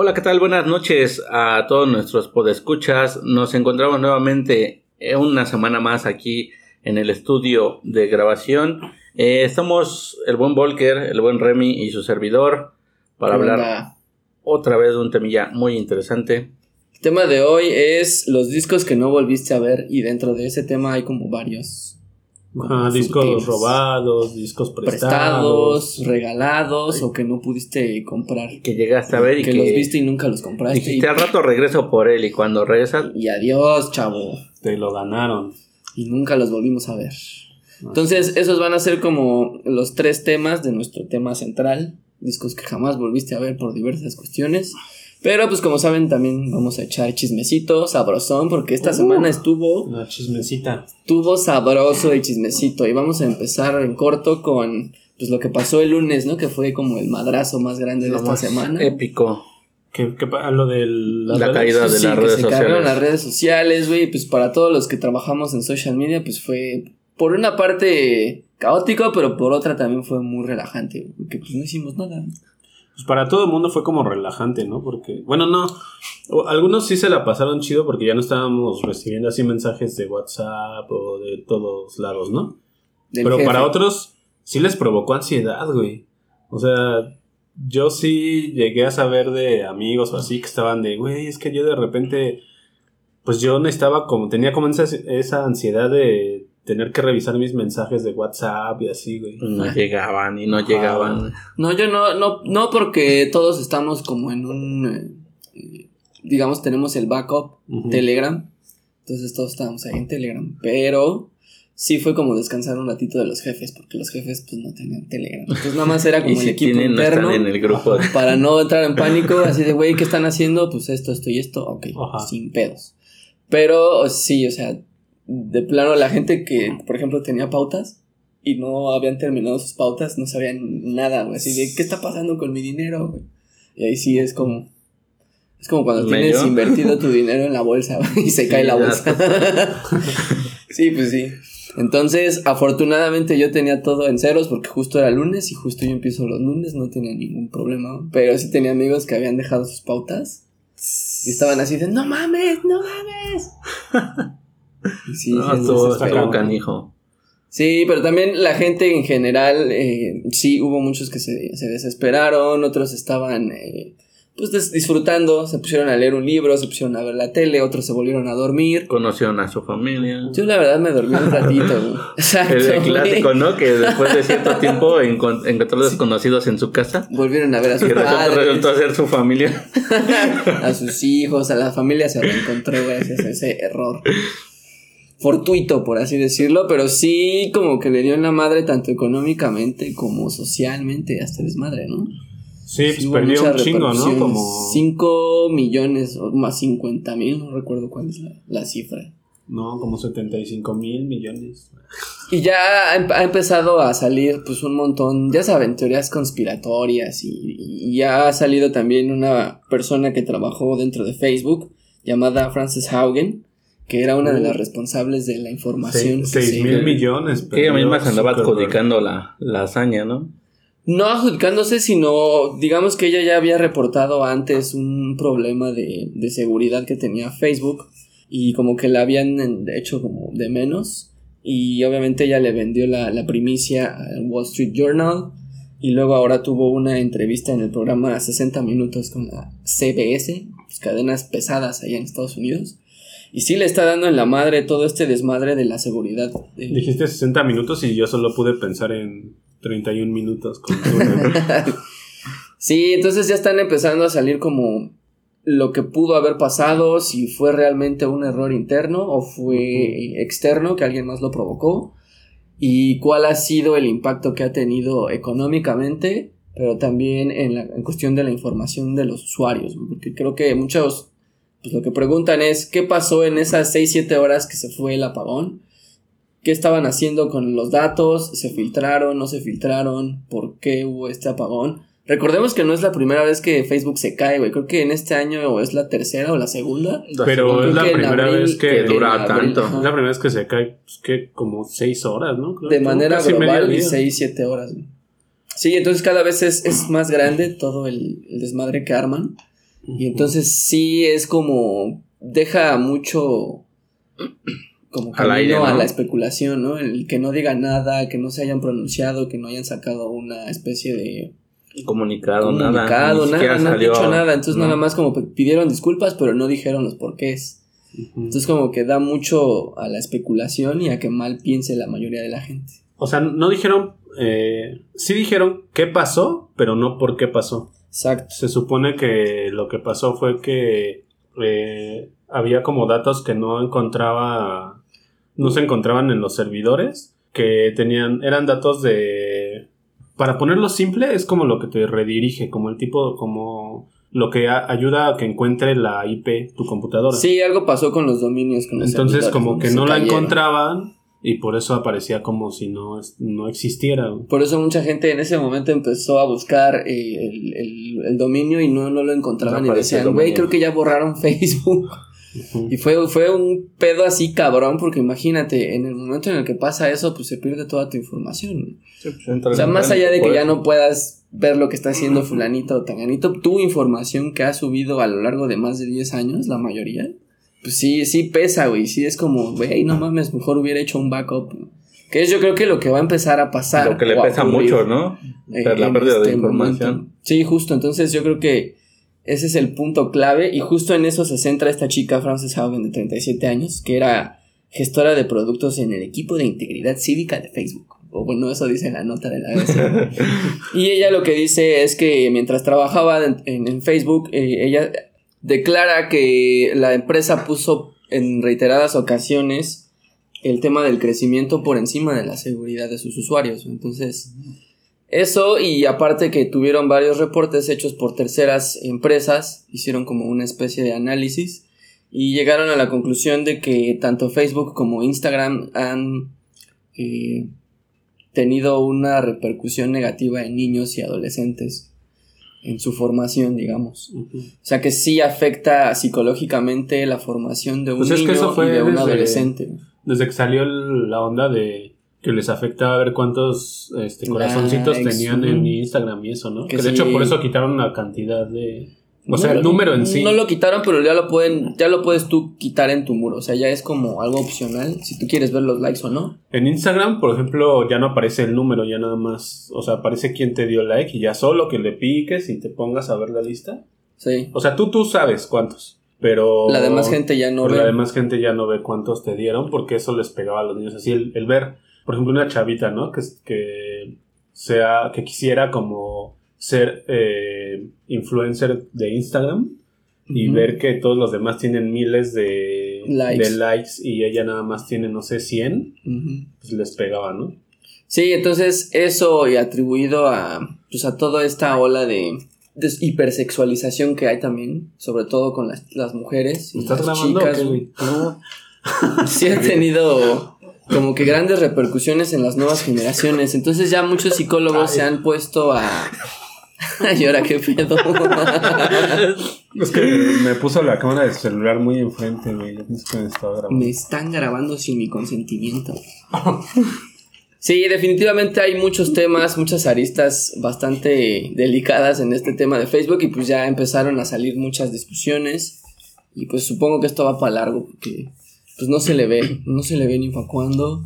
Hola, ¿qué tal? Buenas noches a todos nuestros podescuchas. Nos encontramos nuevamente una semana más aquí en el estudio de grabación. Eh, estamos el buen Volker, el buen Remy y su servidor para hablar otra vez de un temilla muy interesante. El tema de hoy es los discos que no volviste a ver y dentro de ese tema hay como varios discos robados, discos prestados, regalados o que no pudiste comprar. Que llegaste a ver y que, los viste y nunca los compraste. Dijiste al rato regreso por él y cuando regresas. Y adiós, chavo. Te lo ganaron. Y nunca los volvimos a ver. Entonces, esos van a ser como los tres temas de nuestro tema central. Discos que jamás volviste a ver por diversas cuestiones. Pero pues como saben también vamos a echar chismecito, sabrosón, porque esta uh, semana estuvo... Una chismecita. Estuvo sabroso el chismecito y vamos a empezar en corto con pues lo que pasó el lunes, ¿no? Que fue como el madrazo más grande de esta semana. Épico. ¿Qué, lo de la caída de las redes se sociales. las redes sociales, güey, pues para todos los que trabajamos en social media, pues fue por una parte caótico, pero por otra también fue muy relajante, porque pues no hicimos nada pues para todo el mundo fue como relajante, ¿no? Porque, bueno, no, algunos sí se la pasaron chido porque ya no estábamos recibiendo así mensajes de WhatsApp o de todos lados, ¿no? Pero para otros sí les provocó ansiedad, güey. O sea, yo sí llegué a saber de amigos o así que estaban de, güey, es que yo de repente, pues yo necesitaba como, tenía como esa, esa ansiedad de tener que revisar mis mensajes de WhatsApp y así, güey. No llegaban y no llegaban. No, yo no, no, no porque todos estamos como en un, eh, digamos, tenemos el backup Telegram. Entonces todos estábamos ahí en Telegram. Pero sí fue como descansar un ratito de los jefes, porque los jefes pues no tenían Telegram. Entonces nada más era como el equipo interno. en el grupo. Para no entrar en pánico, así de, güey, ¿qué están haciendo? Pues esto, esto y esto. Ok, sin pedos. Pero sí, o sea, de plano la gente que, por ejemplo, tenía pautas y no habían terminado sus pautas, no sabían nada, güey. Así de, ¿qué está pasando con mi dinero? Y ahí sí es como... Es como cuando tienes invertido tu dinero en la bolsa y se cae la bolsa. sí, pues sí. Entonces, afortunadamente yo tenía todo en ceros porque justo era lunes y justo yo empiezo los lunes, no tenía ningún problema. Pero sí tenía amigos que habían dejado sus pautas y estaban así de, no mames, no mames. Sí, no, canijo. Sí, pero también la gente en general, eh, sí, hubo muchos que se, se desesperaron, otros estaban eh, pues disfrutando, se pusieron a leer un libro, se pusieron a ver la tele, otros se volvieron a dormir. Conocieron a su familia. Yo la verdad me dormí un ratito. Exacto. El clásico, ¿no? Que después de cierto tiempo encontró desconocidos en su casa. Volvieron a ver a y padres. resultó ser su familia. a sus hijos, a la familia se reencontró gracias a ese error fortuito, por así decirlo, pero sí como que le dio en la madre tanto económicamente como socialmente, hasta desmadre, ¿no? Sí, pues perdió un chingo, ¿no? Como... 5 millones o más 50 mil, no recuerdo cuál es la, cifra. No, como 75 mil millones. Y ya ha, empezado a salir pues un montón, ya saben, teorías conspiratorias y, y, ya ha salido también una persona que trabajó dentro de Facebook llamada Frances Haugen, que era una de las responsables de la información. 6 mil millones. Que ella misma se andaba adjudicando la, la hazaña, ¿no? No adjudicándose, sino digamos que ella ya había reportado antes un problema de, de seguridad que tenía Facebook y como que la habían hecho como de menos y obviamente ella le vendió la, la primicia al Wall Street Journal y luego ahora tuvo una entrevista en el programa 60 minutos con la CBS, pues, cadenas pesadas allá en Estados Unidos y sí le está dando en la madre todo este desmadre de la seguridad. Dijiste 60 minutos y yo solo pude pensar en 31 minutos. Con sí, entonces ya están empezando a salir como lo que pudo haber pasado, si fue realmente un error interno o fue externo, que alguien más lo provocó, y cuál ha sido el impacto que ha tenido económicamente, pero también en, la, en cuestión de la información de los usuarios, porque creo que muchos pues lo que preguntan es qué pasó en esas 6-7 horas que se fue el apagón. ¿Qué estaban haciendo con los datos? ¿Se filtraron? ¿No se filtraron? ¿Por qué hubo este apagón? Recordemos que no es la primera vez que Facebook se cae, güey. Creo que en este año es la tercera o la segunda. Pero es la primera vez que, dura tanto. Es la primera vez que se cae, pues, que como 6 horas, ¿no? de manera global, 6-7 horas. Sí, entonces cada vez es, más grande todo el desmadre que arman. Y entonces sí es como deja mucho como camino a la especulación, ¿no? El que no diga nada, que no se hayan pronunciado, que no hayan sacado una especie de comunicado, comunicado nada, nada, no han dicho nada, entonces nada más como pidieron disculpas, pero no dijeron los porqués. Entonces como que da mucho a la especulación y a que mal piense la mayoría de la gente. O sea, no dijeron, eh, sí dijeron qué pasó, pero no por qué pasó. Exacto. Se supone que lo que pasó fue que eh, había como datos que no encontraba, no se encontraban en los servidores, que tenían, eran datos de, para ponerlo simple, es como lo que te redirige, como el tipo, como lo que ayuda a que encuentre la IP tu computadora. Sí, algo pasó con los dominios. Con Entonces como que no la encontraban y por eso aparecía como si no, no existiera. Por eso mucha gente en ese momento empezó a buscar eh, el, dominio y no, no lo encontraban y decían, güey, creo que ya borraron Facebook. Y fue, fue un pedo así cabrón, porque imagínate, en el momento en el que pasa eso, pues se pierde toda tu información. Pues, o sea, más allá de que ya no puedas ver lo que está haciendo fulanito o tanganito, tu información que ha subido a lo largo de más de 10 años, la mayoría, pues sí, sí pesa, güey, sí es como, güey, no mames, mejor hubiera hecho un backup. Que es yo creo que lo que va a empezar a pasar. Lo que le pesa mucho, ¿no? Eh, la pérdida de este información. Sí, justo, entonces yo creo que ese es el punto clave y justo en eso se centra esta chica Frances Haugen de 37 años, que era gestora de productos en el equipo de integridad cívica de Facebook. O bueno, eso dice en la nota de la vez. y ella lo que dice es que mientras trabajaba en, Facebook, eh, ella declara que la empresa puso en reiteradas ocasiones el tema del crecimiento por encima de la seguridad de sus usuarios. Entonces, eso y aparte que tuvieron varios reportes hechos por terceras empresas, hicieron como una especie de análisis y llegaron a la conclusión de que tanto Facebook como Instagram han eh, tenido una repercusión negativa en niños y adolescentes en su formación, digamos. O sea que sí afecta psicológicamente la formación de un pues niño y de un adolescente. Desde que salió la onda de que les afectaba ver cuántos este, corazoncitos tenían en Instagram y eso, ¿no? Que, de hecho por eso quitaron una cantidad de... O sea, el número en sí. No lo quitaron, pero ya lo pueden, ya lo puedes tú quitar en tu muro. O sea, ya es como algo opcional, si tú quieres ver los likes o no. En Instagram, por ejemplo, ya no aparece el número, ya nada más. O sea, aparece quién te dio like y ya solo que le piques y te pongas a ver la lista. Sí. O sea, tú, tú sabes cuántos. Pero. La demás gente ya no ve. La demás gente ya no ve cuántos te dieron porque eso les pegaba a los niños. Así el, el ver por ejemplo, una chavita, ¿no? Que, que sea, que quisiera como ser eh, influencer de Instagram y ver que todos los demás tienen miles de likes, y ella nada más tiene, no sé, 100, pues les pegaba, ¿no? Sí, entonces eso y atribuido a, pues a toda esta ola de, hipersexualización que hay también, sobre todo con las, las mujeres. Y ¿Estás las chicas, No. sí ha tenido como que grandes repercusiones en las nuevas generaciones. Entonces ya muchos psicólogos se han puesto a... ¿Y ahora qué pedo? es que me puso la cámara del celular muy enfrente, güey. me, me están grabando sin mi consentimiento. Sí, definitivamente hay muchos temas, muchas aristas bastante delicadas en este tema de Facebook y pues ya empezaron a salir muchas discusiones y pues supongo que esto va para largo porque pues no se le ve, no se le ve ni para cuándo.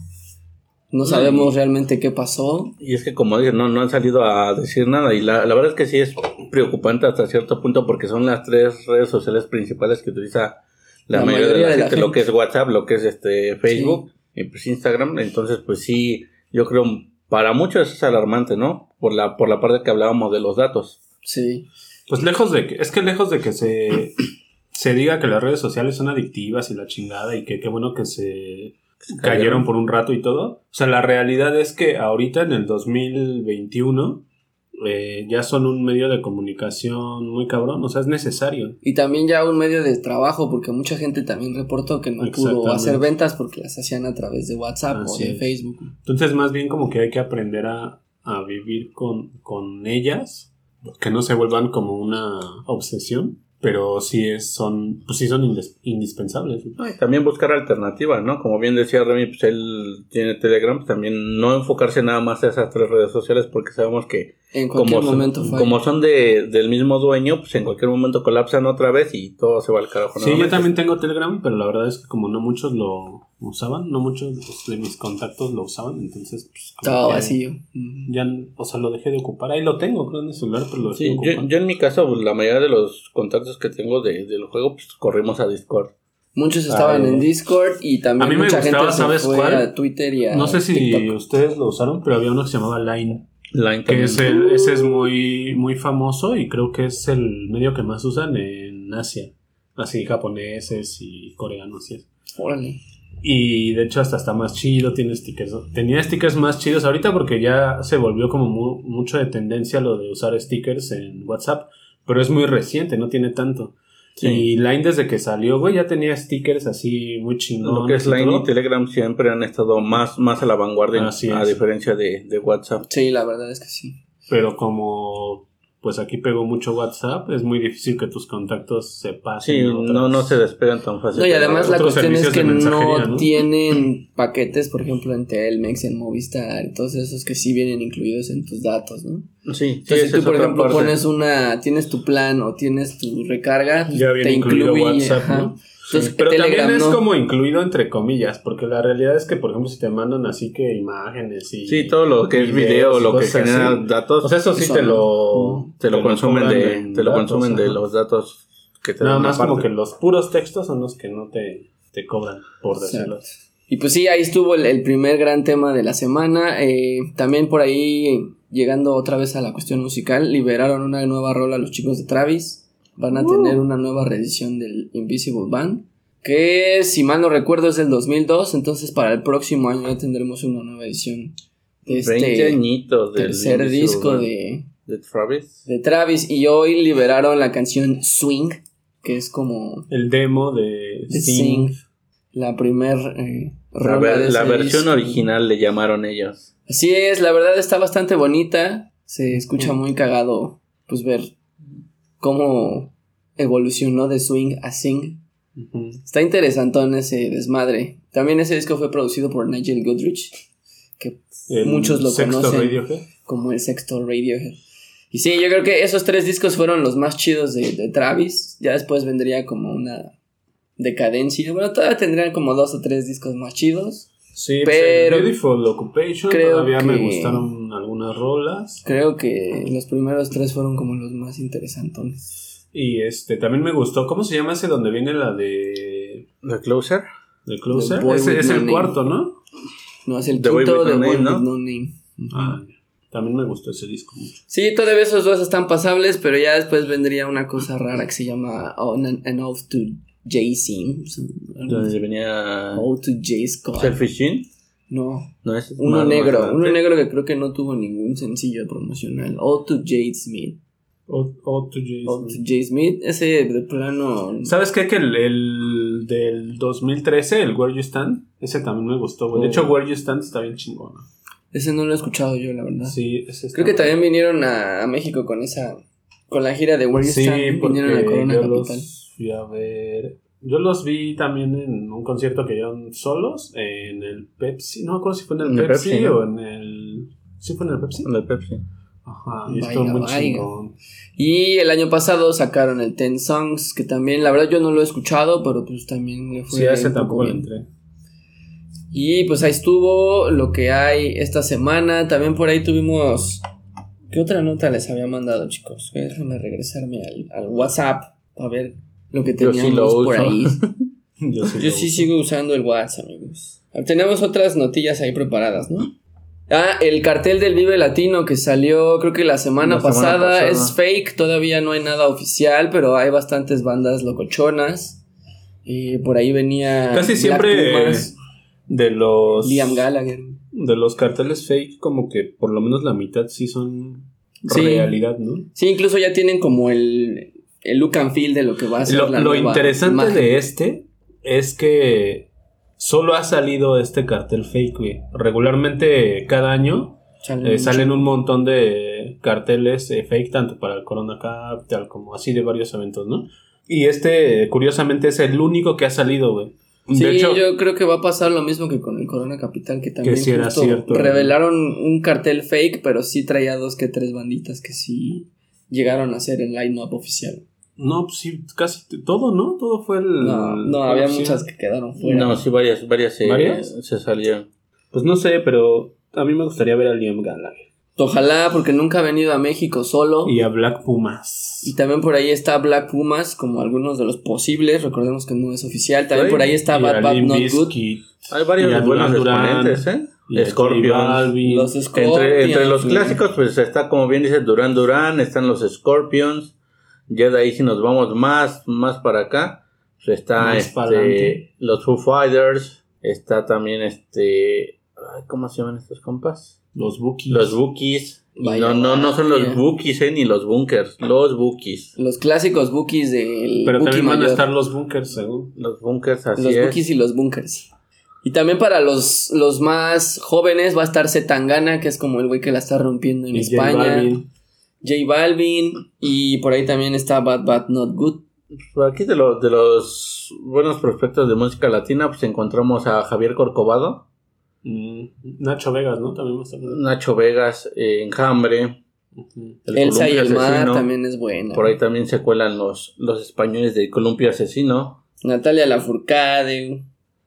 No sabemos realmente qué pasó. Y es que como dices, no, no han salido a decir nada. Y la, la, verdad es que sí es preocupante hasta cierto punto porque son las tres redes sociales principales que utiliza la, mayoría, de la, gente, lo que es WhatsApp, lo que es este Facebook y pues Instagram. Entonces, pues sí, yo creo para muchos es alarmante, ¿no? Por la, por la parte que hablábamos de los datos. Sí. Pues lejos de que, es que lejos de que se se diga que las redes sociales son adictivas y la chingada y que qué bueno que se cayeron por un rato y todo. O sea, la realidad es que ahorita en el 2021 eh, ya son un medio de comunicación muy cabrón, o sea, es necesario. Y también ya un medio de trabajo, porque mucha gente también reportó que no pudo hacer ventas porque las hacían a través de WhatsApp o de Facebook. Entonces, más bien como que hay que aprender a, vivir con, con ellas, que no se vuelvan como una obsesión pero sí es, son, pues sí son indispensables. también buscar alternativas, ¿no? Como bien decía Remy, pues él tiene Telegram, pues también no enfocarse nada más a esas tres redes sociales porque sabemos que en cualquier como momento son, como son de, del mismo dueño, pues en cualquier momento colapsan otra vez y todo se va al carajo. Sí, yo también tengo Telegram, pero la verdad es que como no muchos lo usaban, no muchos de mis contactos lo usaban, entonces pues, todo vacío. Ya, o sea, lo dejé de ocupar. Ahí lo tengo, creo en el celular, pero lo dejé sí, yo, yo, en mi caso, pues, la mayoría de los contactos que tengo de, del juego, pues corrimos a Discord. Muchos estaban en Discord y también a mí me mucha gustaba, gente ¿sabes se fue cuál? a Twitter y a No sé si TikTok. ustedes lo usaron, pero había uno que se llamaba Line. Line Que es el, ese es muy, muy famoso y creo que es el medio que más usan en Asia. Así japoneses y coreanos y eso. Órale. Y de hecho hasta está más chido, tiene stickers. Tenía stickers más chidos ahorita porque ya se volvió como mu- mucho de tendencia lo de usar stickers en WhatsApp. Pero es muy reciente, no tiene tanto. Sí. Y Line desde que salió, güey, ya tenía stickers así muy chingones. Lo que es y Line y Telegram siempre han estado más, más a la vanguardia Así a es. diferencia de, de WhatsApp. Sí, la verdad es que sí. Pero como pues aquí pegó mucho WhatsApp, es muy difícil que tus contactos se pasen. Sí, otras- no, no se despegan tan fácil. No, y además la cuestión es que no, ¿no? tienen paquetes, por ejemplo, en Telmex, en Movistar, y todos esos que sí vienen incluidos en tus datos, ¿no? Sí, sí, Entonces, si tú, por ejemplo, parte. pones una, tienes tu plan o tienes tu recarga, Ya viene te incluye, WhatsApp, ajá. ¿no? Entonces, Pero Telegram también es no. como incluido entre comillas, porque la realidad es que, por ejemplo, si te mandan así que imágenes y... Sí, todo lo que es video, lo que genera así. datos, O sea, eso sí Eso te lo... te lo consumen de, en te lo datos, consumen de los datos que te Nada dan más como que los puros textos son los que no te, te cobran, por decirlo. Y pues sí, ahí estuvo el, el primer gran tema de la semana. Eh, también por ahí, llegando otra vez a la cuestión musical, liberaron una nueva rola los chicos de Travis. Van a tener una nueva reedición del Invisible Band. Que si mal no recuerdo es del 2002. Entonces para el próximo año ya tendremos una nueva edición de 20 este añitos del tercer Invisible disco Band de, de Travis. de Travis. Y hoy liberaron la canción Swing. Que es como El demo de de. Sing. La primer eh, La, rola ver- de la ese versión disco. original le llamaron ellos. Así es, la verdad está bastante bonita. Se escucha muy cagado, pues ver cómo evolucionó de swing a sing. Ujú. Está interesantón ese desmadre. También ese disco fue producido por Nigel Goodrich, que El Muchos lo sexto conocen. Radiohead. como el sexto Radiohead. Y sí, yo creo que esos tres discos fueron los más chidos de, de Travis. Ya después vendría como una decadencia. Bueno, todavía tendrían como dos o tres discos más chidos. Sí, Pero- pero Beautiful Occupation. creo Todavía me gustaron algunas rolas. Creo que los primeros tres fueron como los más interesantones. Y este también me gustó. ¿Cómo se llama ese donde viene la de. ¿The Closer? Closer? The Ese with es No el Name. cuarto, ¿no? No, es el The quinto de No Boy Name, with ¿no? No Name. Ujú. Ah, también me gustó ese disco mucho. Sí, todavía esos dos están pasables, pero ya después vendría una cosa rara que se llama On an, an Oath to J. Sim. Donde venía Oath to J. Scott. Selfish Gene. No, No, ese es uno más- negro. más Uno negro que creo que no tuvo ningún sencillo promocional. Oath to J. Smith. O, o to Jason. Oath to J. Smith. Ese de plano. ¿Sabes qué? Que el, el del 2013, el Where You Stand, ese también me gustó, güey. De Oh. hecho, Where You Stand está bien chingón. ¿no? Ese no lo he escuchado yo, la verdad. Sí, ese está Creo que también vinieron a, a México con esa. Con la gira de Where You Sí, Stand. Vinieron a Corona yo Capital. los fui a ver. Yo los vi también en un concierto que dieron solos en el Pepsi. No me acuerdo si fue en el En el Pepsi, Pepsi, ¿no? o en el. ¿Sí fue en el Pepsi? El de Pepsi. Ajá, y Vaya, estuvo muy chingón. Y el año pasado sacaron el Ten Songs, que también, la verdad, yo no lo he escuchado, pero pues también le fue. Sí, a ese tampoco le bien. entré. Y pues ahí estuvo lo que hay esta semana. También por ahí tuvimos. ¿Qué otra nota les había mandado, chicos? Déjenme regresarme al, al WhatsApp a ver lo que sí teníamos lo por ahí. Yo sí, Yo sí sigo usando el WhatsApp, amigos. Tenemos otras notillas ahí preparadas, ¿no? Ah, el cartel del Vive Latino que salió creo que la semana, La semana pasada, pasada. es fake, todavía no hay nada oficial, pero hay bastantes bandas locochonas. Y por ahí venía Casi Black siempre Pumas, de los. Liam Gallagher. De los carteles fake, como que por lo menos la mitad sí son Sí. realidad, ¿no? Sí, incluso ya tienen como el, el look and feel de lo que va a ser Lo, la lo nueva interesante imagen. de este es que solo ha salido este cartel fake, güey. Regularmente cada año Salen eh, salen un montón de carteles eh, fake, tanto para el Corona Capital como así de varios eventos, ¿no? Y este, curiosamente, es el único que ha salido, güey. Sí, yo creo que va a pasar lo mismo que con el Corona Capital, que también que era cierto, revelaron un cartel fake, pero sí traía dos que tres banditas que sí llegaron a ser el line-up oficial. No, pues sí, casi todo, ¿no? Todo fue el. No, no había muchas que quedaron fuera. No, sí, varias, varias, se, ¿Varias? se salieron. Pues no sé, pero a mí me gustaría ver a Liam Gallagher. Ojalá, porque nunca ha venido a México solo. Y a Black Pumas. Y también por ahí está Black Pumas, como algunos de los posibles. Recordemos que no es oficial. También por ahí está Bad Bad Not Good. Hay varios buenos exponentes, ¿eh? Scorpions. Los Scorpions. Entre, entre los clásicos, pues está, como bien dice, Duran Duran. Están los Scorpions. Ya de ahí, si nos vamos más, más para acá, pues está este, los Foo Fighters. Está también este. ¿Cómo se llaman estos compas? Los Bookies. Los Bookies. no, no, no son los Bookies, eh, ni los Bunkers. Los Bookies. Los clásicos Bookies del. Pero también van a estar los Bunkers, según. Los Bunkers, así Los es. Bookies y los Bunkers. Y también para los, los más jóvenes va a estar Zetangana, que es como el güey que la está rompiendo en Y J España. Balvin. J Balvin. Y por ahí también está Bad Bad Not Good. Por aquí de, los de los buenos prospectos de música latina, pues encontramos a Javier Corcovado, Mm, Nacho Vegas, ¿no? También va a estar. Nacho Vegas, eh, Enjambre. El Elsa y el Mar Asesino. también es buena. Por ahí también se cuelan los, los españoles de Columpio Asesino. Natalia Lafourcade.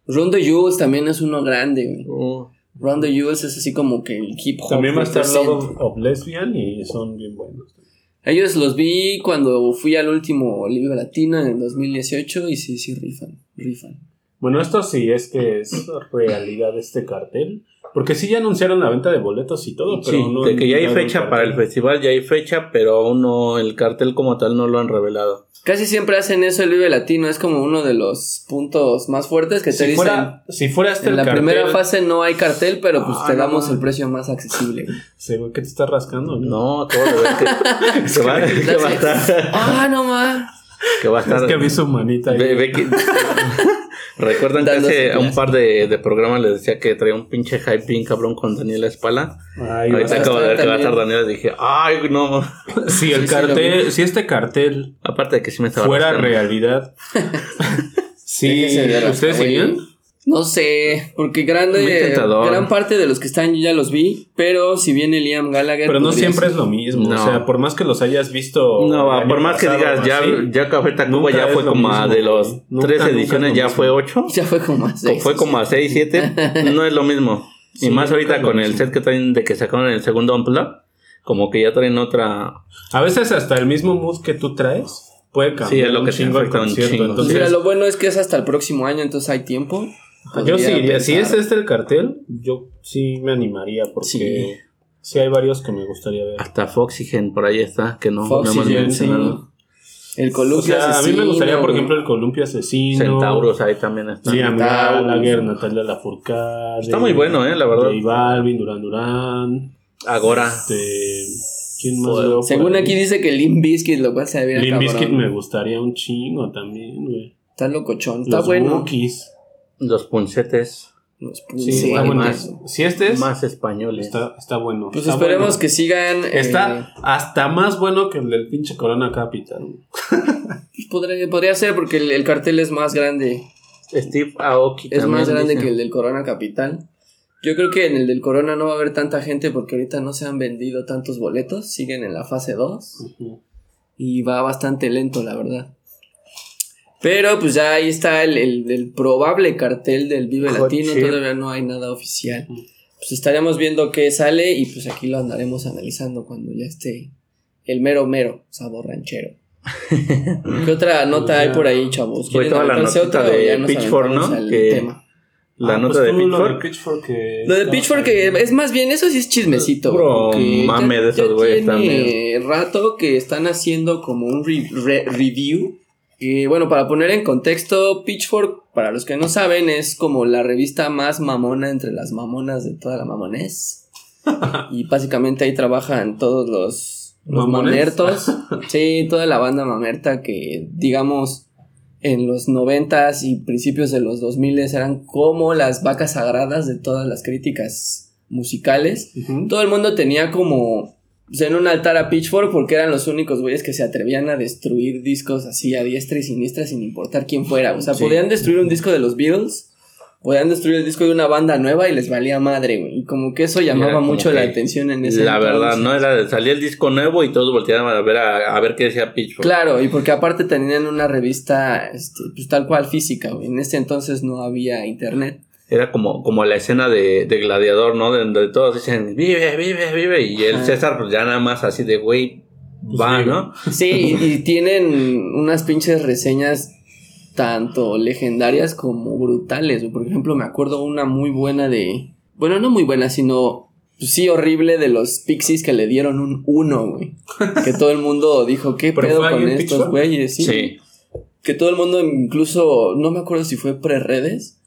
Rondo Jules también es uno grande. güey. Uh, Rondo Jules es así como que el hip hop. También va a estar. Love of, Lesbian y son bien buenos. Ellos los vi cuando fui al último Liga Latino en el 2018 y sí, sí, rifan, rifan. Bueno, esto sí es que es realidad este cartel. Porque sí ya anunciaron la venta de boletos y todo, pero sí, no de que ya hay fecha para el festival, ya hay fecha, pero aún no, el cartel como tal no lo han revelado. Casi siempre hacen eso el Vive Latino, es como uno de los puntos más fuertes que te Si dicen. fuera, si fuera este en el la cartel, primera fase no hay cartel, pero pues Ah, te no damos el precio más accesible. Sí, güey, ¿qué te está rascando? No, acabo de ver que, que va, que va a estar. ah, no más. Que va a estar Es que vi su manita ahí. Ve- ve que- Recuerdan que hace un par de, de programas les decía que traía un pinche hype bien cabrón con Daniela Espala. Ay, Ahorita acabo de ver que va a estar Daniela y dije, ay, no. Si el Sí, sí, cartel, si este cartel Aparte de que sí me estaba fuera rascando. realidad, sí, ¿ustedes güey. No sé, porque grande, gran parte de los que están yo ya los vi, pero si viene Liam Gallagher. Pero no siempre ser. es lo mismo. No. O sea, por más que los hayas visto. No, por más que digas, ya, así, ya Café Tacuba ya es fue lo como mismo, a de los. Nunca, tres ediciones, lo ya mismo. fue ocho. Ya fue como a seis. Fue como a seis, siete. no es lo mismo. Y Sí, más ahorita con el set que traen de que sacaron el segundo Unplug. Como que ya traen otra. A veces hasta el mismo mood que tú traes puede cambiar. Sí, es lo que afecta un chingo. Entonces, mira, lo bueno es que es hasta el próximo año, entonces hay tiempo. Yo sí iría. Si es pensar. este el cartel, yo sí me animaría porque Sí. sí, hay varios que me gustaría ver. Hasta Foxygen por ahí está. Que no, no Foxygen, hemos mencionado. El O Columpio sea, a mí me Asesino, gustaría, por ejemplo, el Columpio Asesino. Centauros ahí también está. Centauros. Gallagher, Natalia Lafourcade. Está muy bueno, eh, la verdad. J Balvin, Duran Duran. Agora. Este, ¿Quién más veo Según aquí dice que Limp Bizkit lo vas a ver cabrón. Bizkit me gustaría un chingo también, güey. Está locochón, está Los bueno. Bookies. Los puncetes. Los Sí, sí, está bueno. más- Si este es, Más españoles. está, está bueno. Pues está esperemos bueno. que sigan. eh, Está hasta más bueno que el del pinche Corona Capital. podría, podría ser porque el, el cartel es más grande. Steve Aoki Es más grande dice. que el del Corona Capital. Yo creo que en el del Corona no va a haber tanta gente porque ahorita no se han vendido tantos boletos. Siguen en la fase 2. Ujú. Y va bastante lento, la verdad. Pero pues ya ahí está el, el- el probable cartel del Vive Hot Latino. chip. Todavía no hay nada oficial. Pues estaremos viendo qué sale y pues aquí lo andaremos analizando cuando ya esté el mero mero sabor ranchero. ¿Qué otra nota hay por ahí, chavos? Fue ¿Quieren toda la otra o de Pitchfork, ¿no? Que- tema? La Ah, nota pues de lo Pitchfork. Pitchfork que Lo de Pitchfork ahí. que es más bien, eso sí es chismecito. Ya- mame de esos güeyes tiene rato que están haciendo como un re- re- review. Bueno, para poner en contexto, Pitchfork, para los que no saben, es como la revista más mamona entre las mamonas de toda la mamonés. y básicamente ahí trabajan todos los, mamertos. sí, toda la banda mamerta que, digamos, en los noventas y principios de los 2000 eran como las vacas sagradas de todas las críticas musicales. Todo el mundo tenía como en un altar a Pitchfork porque eran los únicos güeyes que se atrevían a destruir discos así a diestra y siniestra sin importar quién fuera. O sea, podían destruir un disco de los Beatles, podían destruir el disco de una banda nueva y les valía madre, güey. Y como que eso llamaba mucho la atención en ese La verdad, no era salía el disco nuevo y todos volteaban a ver a, ver qué decía Pitchfork. Claro, y porque aparte tenían una revista este, pues tal cual física, güey. En ese entonces no había internet era como, como la escena de, de Gladiador, ¿no? Donde todos dicen, vive, vive, vive. Y el César, pues ya nada más así de, güey, va, ¿no? Sí, y, tienen unas pinches reseñas tanto legendarias como brutales. Por ejemplo, me acuerdo una muy buena de. Bueno, no muy buena, sino. Pues sí, horrible de los Pixies que le dieron un 1, güey. que todo el mundo dijo, ¿qué pedo con estos güeyes? Sí. Que todo el mundo, incluso. No me acuerdo si fue pre-redes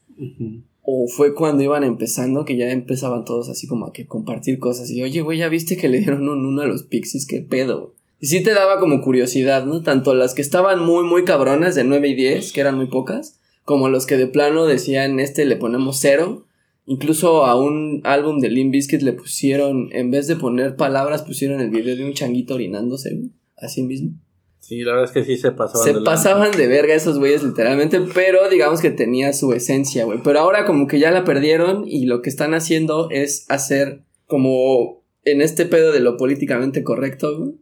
o fue cuando iban empezando que ya empezaban todos así como a que compartir cosas y oye, güey, ya viste que le dieron un uno a los pixies, qué pedo. Y sí te daba como curiosidad, ¿no? Tanto las que estaban muy, muy cabronas de 9 y 10, que eran muy pocas, como los que de plano decían, este le ponemos cero. Incluso a un álbum de Limp Bizkit le pusieron, en vez de poner palabras, pusieron el video de un changuito orinándose, así mismo. Sí, la verdad es que sí se pasaban se pasaban de verga esos güeyes literalmente, pero digamos que tenía su esencia, güey. Pero ahora como que ya la perdieron y lo que están haciendo es hacer como en este pedo de lo políticamente correcto, güey,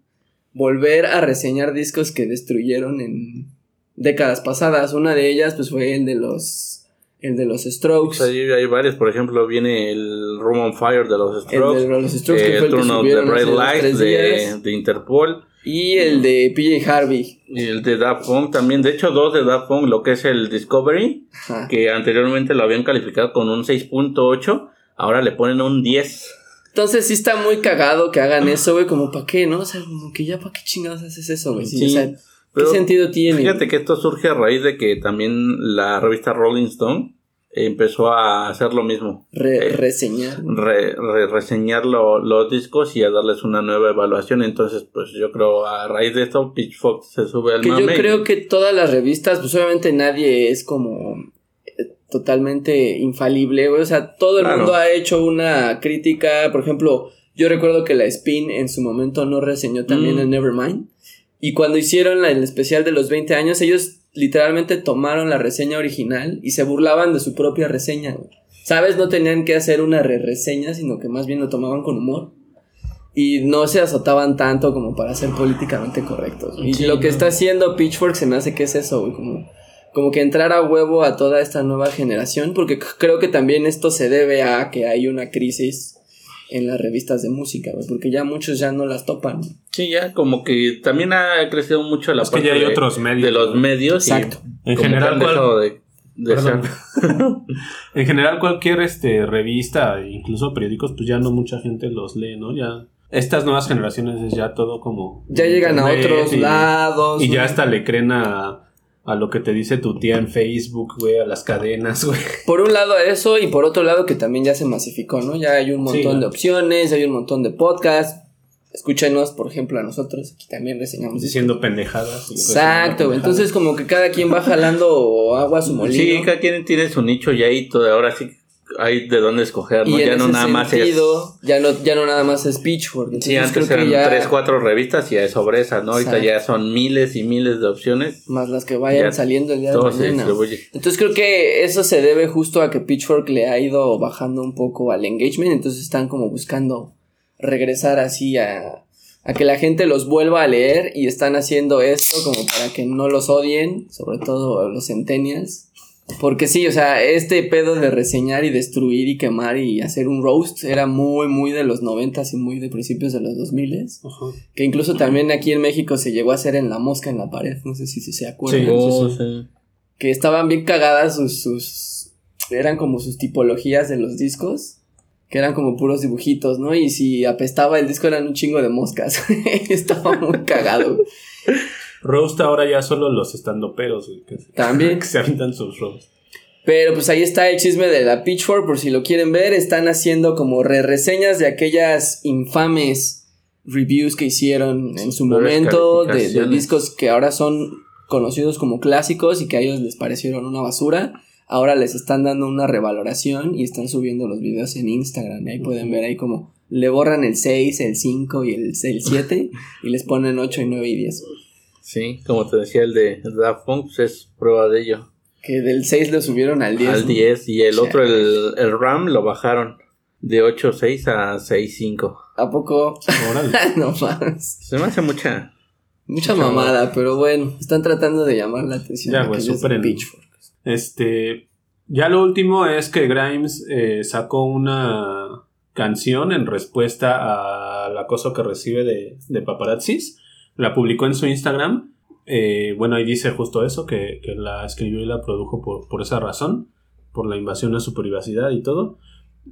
volver a reseñar discos que destruyeron en décadas pasadas. Una de ellas pues fue el de los el de los Strokes. Pues hay varios, por ejemplo, viene el Room on Fire de los Strokes. El de los Strokes que fue el que de, de Interpol. Y el de PJ Harvey. Y el de Daft Punk también. De hecho, dos de Daft Punk, lo que es el Discovery, que anteriormente lo habían calificado con un 6.8, ahora le ponen un 10. Entonces sí está muy cagado que hagan eso, güey, como para qué, ¿no? O sea, como que ya para qué chingados haces eso, güey. Sí, o sea, ¿qué sentido tiene? Fíjate que esto surge a raíz de que también la revista Rolling Stone empezó a hacer lo mismo. Eh, reseñar. reseñar los discos y a darles una nueva evaluación. Entonces, pues yo creo a raíz de esto Pitchfork se sube al Que yo creo que todas las revistas, pues obviamente nadie es como eh, totalmente infalible, O sea, todo el mundo ha hecho una crítica. Por ejemplo, yo recuerdo que la Spin en su momento no reseñó también mm. el Nevermind. Y cuando hicieron el especial de los 20 años, ellos literalmente tomaron la reseña original y se burlaban de su propia reseña. ¿Sabes? No tenían que hacer una re-reseña, sino que más bien lo tomaban con humor. Y no se azotaban tanto como para ser políticamente correctos. y lo que está haciendo Pitchfork se me hace que es eso, güey, como, como que entrar a huevo a toda esta nueva generación, porque creo que también esto se debe a que hay una crisis en las revistas de música, porque ya muchos ya no las topan. Sí, ya como que también ha crecido mucho la parte de, otros medios, de los medios. Exacto. en general, en general cualquier este revista, incluso periódicos, pues ya no mucha gente los lee, ¿no? Ya estas nuevas generaciones es ya todo como ya llegan a otros lados y ya hasta le creen a a lo que te dice tu tía en Facebook, güey, a las cadenas, güey. Por un lado eso y por otro lado que también ya se masificó, ¿no? Ya hay un montón de opciones, hay un montón de podcasts. Escúchenos, por ejemplo, a nosotros, aquí también reseñamos. Diciendo pendejadas. Exacto, entonces como que cada quien va jalando agua a su molino. Sí, cada quien tiene su nicho ya y todo, ahora sí hay de dónde escoger, ¿no? ya no nada más es... ya no ya no nada más es Pitchfork. Sí, antes eran tres, cuatro revistas y sobre esas, ¿no? Ahorita ya son miles y miles de opciones. Más las que vayan saliendo el día de mañana. Entonces creo que eso se debe justo a que Pitchfork le ha ido bajando un poco al engagement, entonces están como buscando regresar así a, a que la gente los vuelva a leer y están haciendo esto como para que no los odien, sobre todo los centennials porque sí, o sea, este pedo de reseñar y destruir y quemar y hacer un roast era muy, muy de los noventas y muy de principios de los dos miles. Que incluso también aquí en México se llegó a hacer en La Mosca en la pared, no sé si, se acuerdan. Oh, sí, Que estaban bien cagadas sus, sus... Eran como sus tipologías de los discos. Que eran como puros dibujitos, ¿no? Y si apestaba el disco eran un chingo de moscas. Estaba muy cagado. Roast ahora ya solo los estandoperos, Que, También. Que se avientan sus roasts. Pero pues ahí está el chisme de la Pitchfork, por si lo quieren ver. Están haciendo como re reseñas de aquellas infames reviews que hicieron en su momento de, de, discos que ahora son conocidos como clásicos y que a ellos les parecieron una basura. Ahora les están dando una revaloración y están subiendo los videos en Instagram. Y ahí pueden ver ahí como le borran el 6, el 5 y el, el 7 y les ponen 8 y 9 y 10. Sí, como te decía, el de Daft Punk pues, es prueba de ello. Que del 6 lo subieron al 10. Al 10 y el otro, el, el RAM, lo bajaron de 8.6 a 6.5. ¿A poco? no más. Se me hace mucha... Mucha mamada, pero bueno, están tratando de llamar la atención. Ya, güey, súper Este, ya lo último es que Grimes eh, sacó una canción en respuesta al acoso que recibe de, de paparazzis. La publicó en su Instagram. Eh, bueno, ahí dice justo eso, que, la escribió y la produjo por, por, esa razón, por la invasión a su privacidad y todo.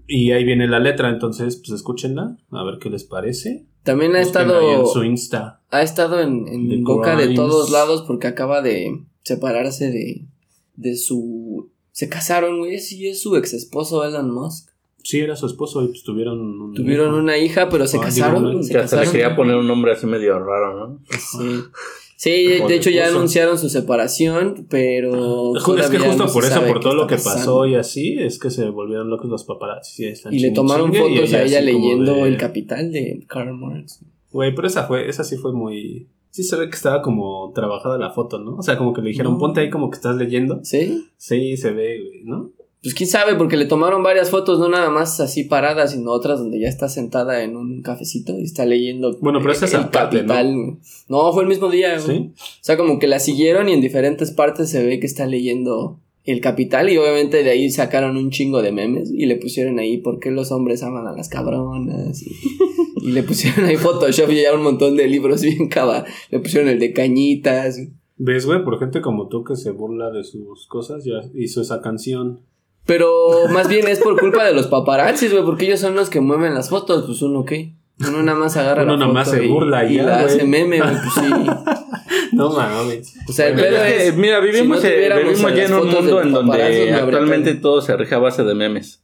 Y ahí viene la letra, entonces, pues escúchenla, a ver qué les parece. También ha estado. En su Insta. Ha estado en, en boca de todos lados porque acaba de separarse de, de su se casaron, güey. Sí, es su ex esposo Elon Musk. Sí, era su esposo y pues tuvieron Tuvieron una hija, pero se casaron. se hasta le quería poner un nombre así medio raro, ¿no? Sí. Sí, de hecho ya anunciaron su separación, pero. Es que justo por eso, por todo lo que pasó y así, es que se volvieron locos los paparazzi. Y, le tomaron fotos a ella leyendo El Capital de Karl Marx. Güey, pero esa fue, esa sí fue muy sí se ve que estaba como trabajada la foto, ¿no? O sea, como que le dijeron, ponte ahí como que estás leyendo. ¿Sí? Sí, se ve, güey, ¿no? Pues quién sabe, porque le tomaron varias fotos, no nada más así paradas, sino otras donde ya está sentada en un cafecito y está leyendo. Bueno, pero esa es el capital. ¿no? ¿no? fue el mismo día, güey. ¿Sí? O sea, como que la siguieron y en diferentes partes se ve que está leyendo el capital y obviamente de ahí sacaron un chingo de memes y le pusieron ahí por qué los hombres aman a las cabronas y, le pusieron ahí Photoshop y ya un montón de libros bien cava, le pusieron el de cañitas. ¿Ves, güey? Por gente como tú que se burla de sus cosas, ya hizo esa canción. Pero más bien es por culpa de los paparazzis, güey, porque ellos son los que mueven las fotos, pues uno qué. Uno nada más agarra uno nada más se burla y, la hace meme, güey, pues sí. no mames. O sea, el pedo es, mira, vivimos, vivimos ya en un mundo en donde actualmente todo se rige a base de memes.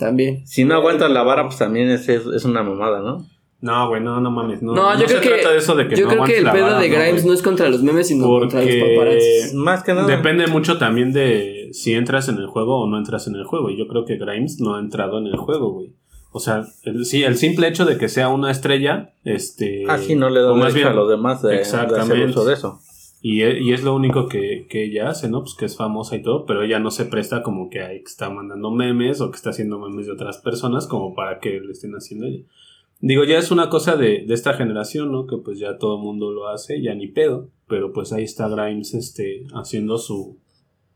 También. Si no aguantas la vara, pues también es, es, una mamada, ¿no? No, güey, no, no mames. No, no yo creo que, de eso de que yo creo que el pedo de Grimes no, es contra los memes, sino contra los paparazzi. Más que nada. Depende mucho también de si entras en el juego o no entras en el juego. Y yo creo que Grimes no ha entrado en el juego, güey. O sea, el, sí, el simple hecho de que sea una estrella, este... Ah, sí, no le da más bien a los demás de, exactamente. De, uso de eso. Y, e, y, es lo único que, que, ella hace, ¿no? Pues que es famosa y todo, pero ella no se presta como que, que está mandando memes o que está haciendo memes de otras personas como para que le estén haciendo ella. Digo, ya es una cosa de, de esta generación, ¿no? Que pues ya todo el mundo lo hace, ya ni pedo. Pero pues ahí está Grimes este, haciendo su,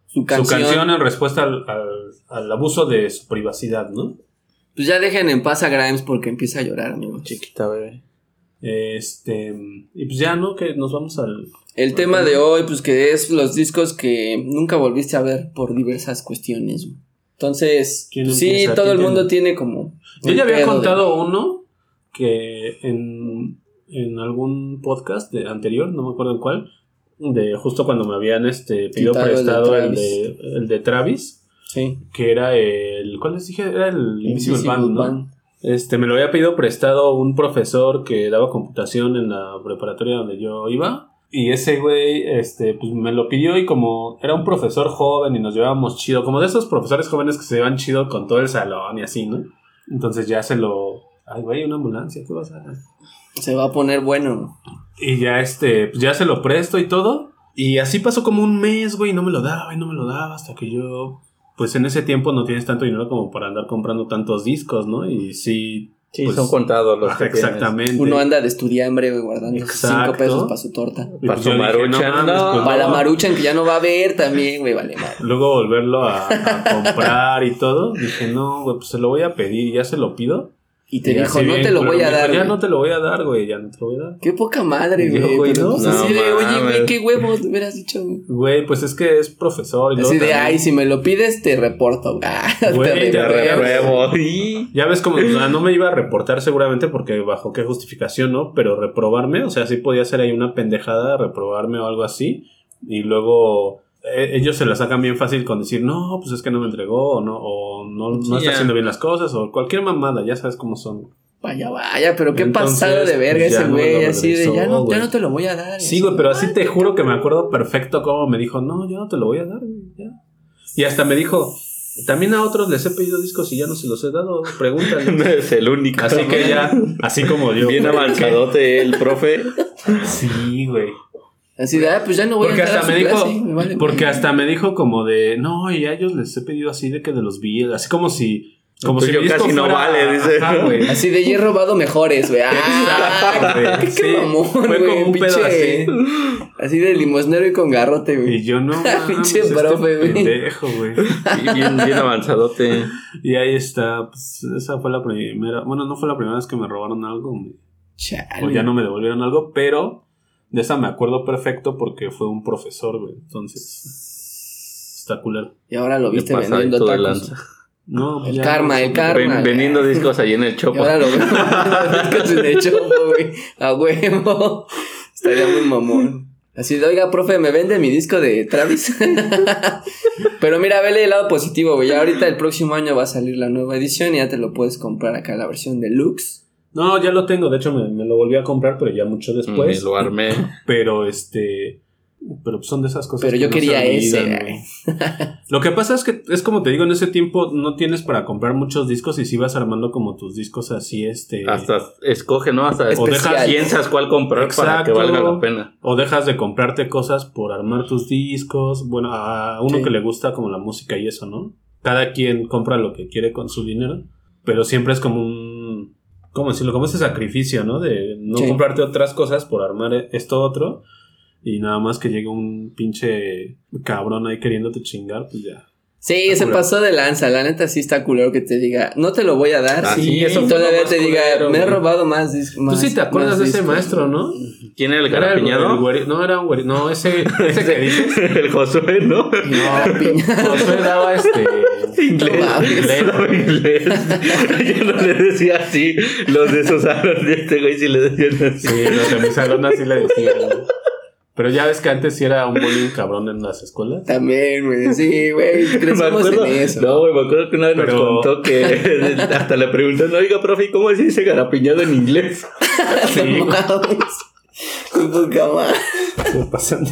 su, canción. en respuesta al, al abuso de su privacidad, ¿no? Pues ya dejen en paz a Grimes porque empieza a llorar, amigo. Chiquita bebé. Este. Y pues ya, ¿no? Que nos vamos al. El tema de hoy, pues que es los discos que nunca volviste a ver por diversas cuestiones. Entonces, sí, todo el mundo tiene como. Yo ya había contado uno que en, en algún podcast de anterior, no me acuerdo en cuál, de justo cuando me habían este pedido prestado el de, el de Travis Sí. Que era el. ¿Cuál les dije? Era el Invisible, Band, ¿no? Este, me lo había pedido prestado un profesor que daba computación en la preparatoria donde yo iba. Y ese güey, este, pues me lo pidió y como era un profesor joven y nos llevábamos chido, como de esos profesores jóvenes que se llevan chido con todo el salón y así, ¿no? Entonces ya se lo... Ay, güey, una ambulancia, ¿qué vas a hacer? Se va a poner bueno. Y ya este, pues ya se lo presto y todo. Y así pasó como un mes, güey, no me lo daba y no me lo daba hasta que yo pues en ese tiempo no tienes tanto dinero como para andar comprando tantos discos, ¿no? Y sí. Sí, pues, son contados los que Exactamente. Uno anda de estudiambre, güey, guardando 5 pesos para su torta. Para su maruchan. No, para la maruchan que ya no va a ver también, güey, vale madre. Luego volverlo a, a comprar y todo. Dije, no, güey, pues se lo voy a pedir. Ya se lo pido. Y te dijo, no te lo voy a dar. Ya no te lo voy a dar, güey, ya no te lo voy a dar. Qué poca madre, güey. Güey, no, pues así de, oye, güey, qué huevos me hubieras dicho. Güey, pues es que es profesor. Y así de, ay, si me lo pides, te reporto. Güey, te, repruebo. Ya ves como, no me iba a reportar seguramente porque bajo qué justificación, ¿no? Pero reprobarme, o sea, sí podía ser ahí una pendejada, reprobarme o algo así. Y luego ellos se la sacan bien fácil con decir, no, pues es que no me entregó, o no, o no, no está haciendo bien las cosas, o cualquier mamada, ya sabes cómo son. Vaya, vaya, pero qué pasado de verga ese güey, así de ya no, ya no te lo voy a dar. Sí, güey, pero así te juro que me acuerdo perfecto cómo me dijo, no, yo no te lo voy a dar, güey, ya. Y hasta me dijo, También a otros les he pedido discos y ya no se los he dado. Pregúntale. no es el único. Así que ya, así como yo. Bien avanzadote el profe. Sí, güey. Así de, ah, pues ya no voy Porque a entrar hasta a me su dijo, clase, me vale porque hasta me dijo como de, no, y a ellos les he pedido así de que de los vi, así como si, como Pues si yo mi casi no vale, dice. Ajá. Así de, y he robado mejores, güey. Ah, güey. qué Sí, mamón, fue como un pedo pinche- Así de limosnero y con garrote, güey. Y yo no, Pinche este profe, güey. pendejo, güey. Y bien, bien avanzadote. Y ahí está, pues esa fue la primera, bueno, no fue la primera vez que me robaron algo, Chale. o ya no me devolvieron algo, pero de esa me acuerdo perfecto porque fue un profesor, güey. Entonces, está culero. Y ahora lo viste vendiendo tacos. lanza. No, El ya karma, el karma. Ven- vendiendo discos allí en el Y chopo. ahora lo veo en el chopo, güey. A huevo. Estaría muy mamón. Así de, oiga, profe, ¿me vende mi disco de Travis? Pero mira, vele el lado positivo, güey. Ya ahorita el próximo año va a salir la nueva edición y ya te lo puedes comprar acá, la versión deluxe. No, ya lo tengo, de hecho me, me lo volví a comprar, pero ya mucho Me después. lo armé. Pero este. Pero son de esas cosas. Pero yo que no se quería ese, olvidan, güey. Lo que pasa es que es como te digo, en ese tiempo no tienes para comprar muchos discos y si vas armando como tus discos así, este. Hasta escoge, ¿no? Hasta O dejas- piensas cuál comprar para que valga la pena. O dejas de comprarte cosas por armar tus discos. Bueno, a uno Sí. que le gusta como la música y eso, ¿no? Cada quien compra lo que quiere con su dinero. Pero siempre es como un. ¿Cómo decirlo? Como ese sacrificio, ¿no? De no Sí. comprarte otras cosas por armar esto otro. Y nada más que llegue un pinche cabrón ahí queriéndote chingar, pues ya. Sí, Está se culero. pasó de lanza. La neta sí está culero que te diga, no te lo voy a dar. Ah, sí, sí, eso todavía te diga, culero, me he güey. robado más discos. Tú sí te acuerdas de ese maestro, ¿no? ¿Quién era el Era el- el garapiñado? no, era un güeri- No, ese, ese que dices. el Josué, ¿no? No. Josué daba este. Inglés. No inglés. No, inglés. Yo no le decía así. Los de esos aros de este güey sí le decían así. Sí, los de mi salón así le decían. Pero ya ves que antes sí era un bullying cabrón en las escuelas. También, güey. Sí, güey. Crecimos acuerdo, en eso. no, güey, me acuerdo que una vez Pero- nos contó que hasta le preguntaron, oiga, profe, ¿cómo se dice garapiñado en inglés? Sí, poca madre. se pasan.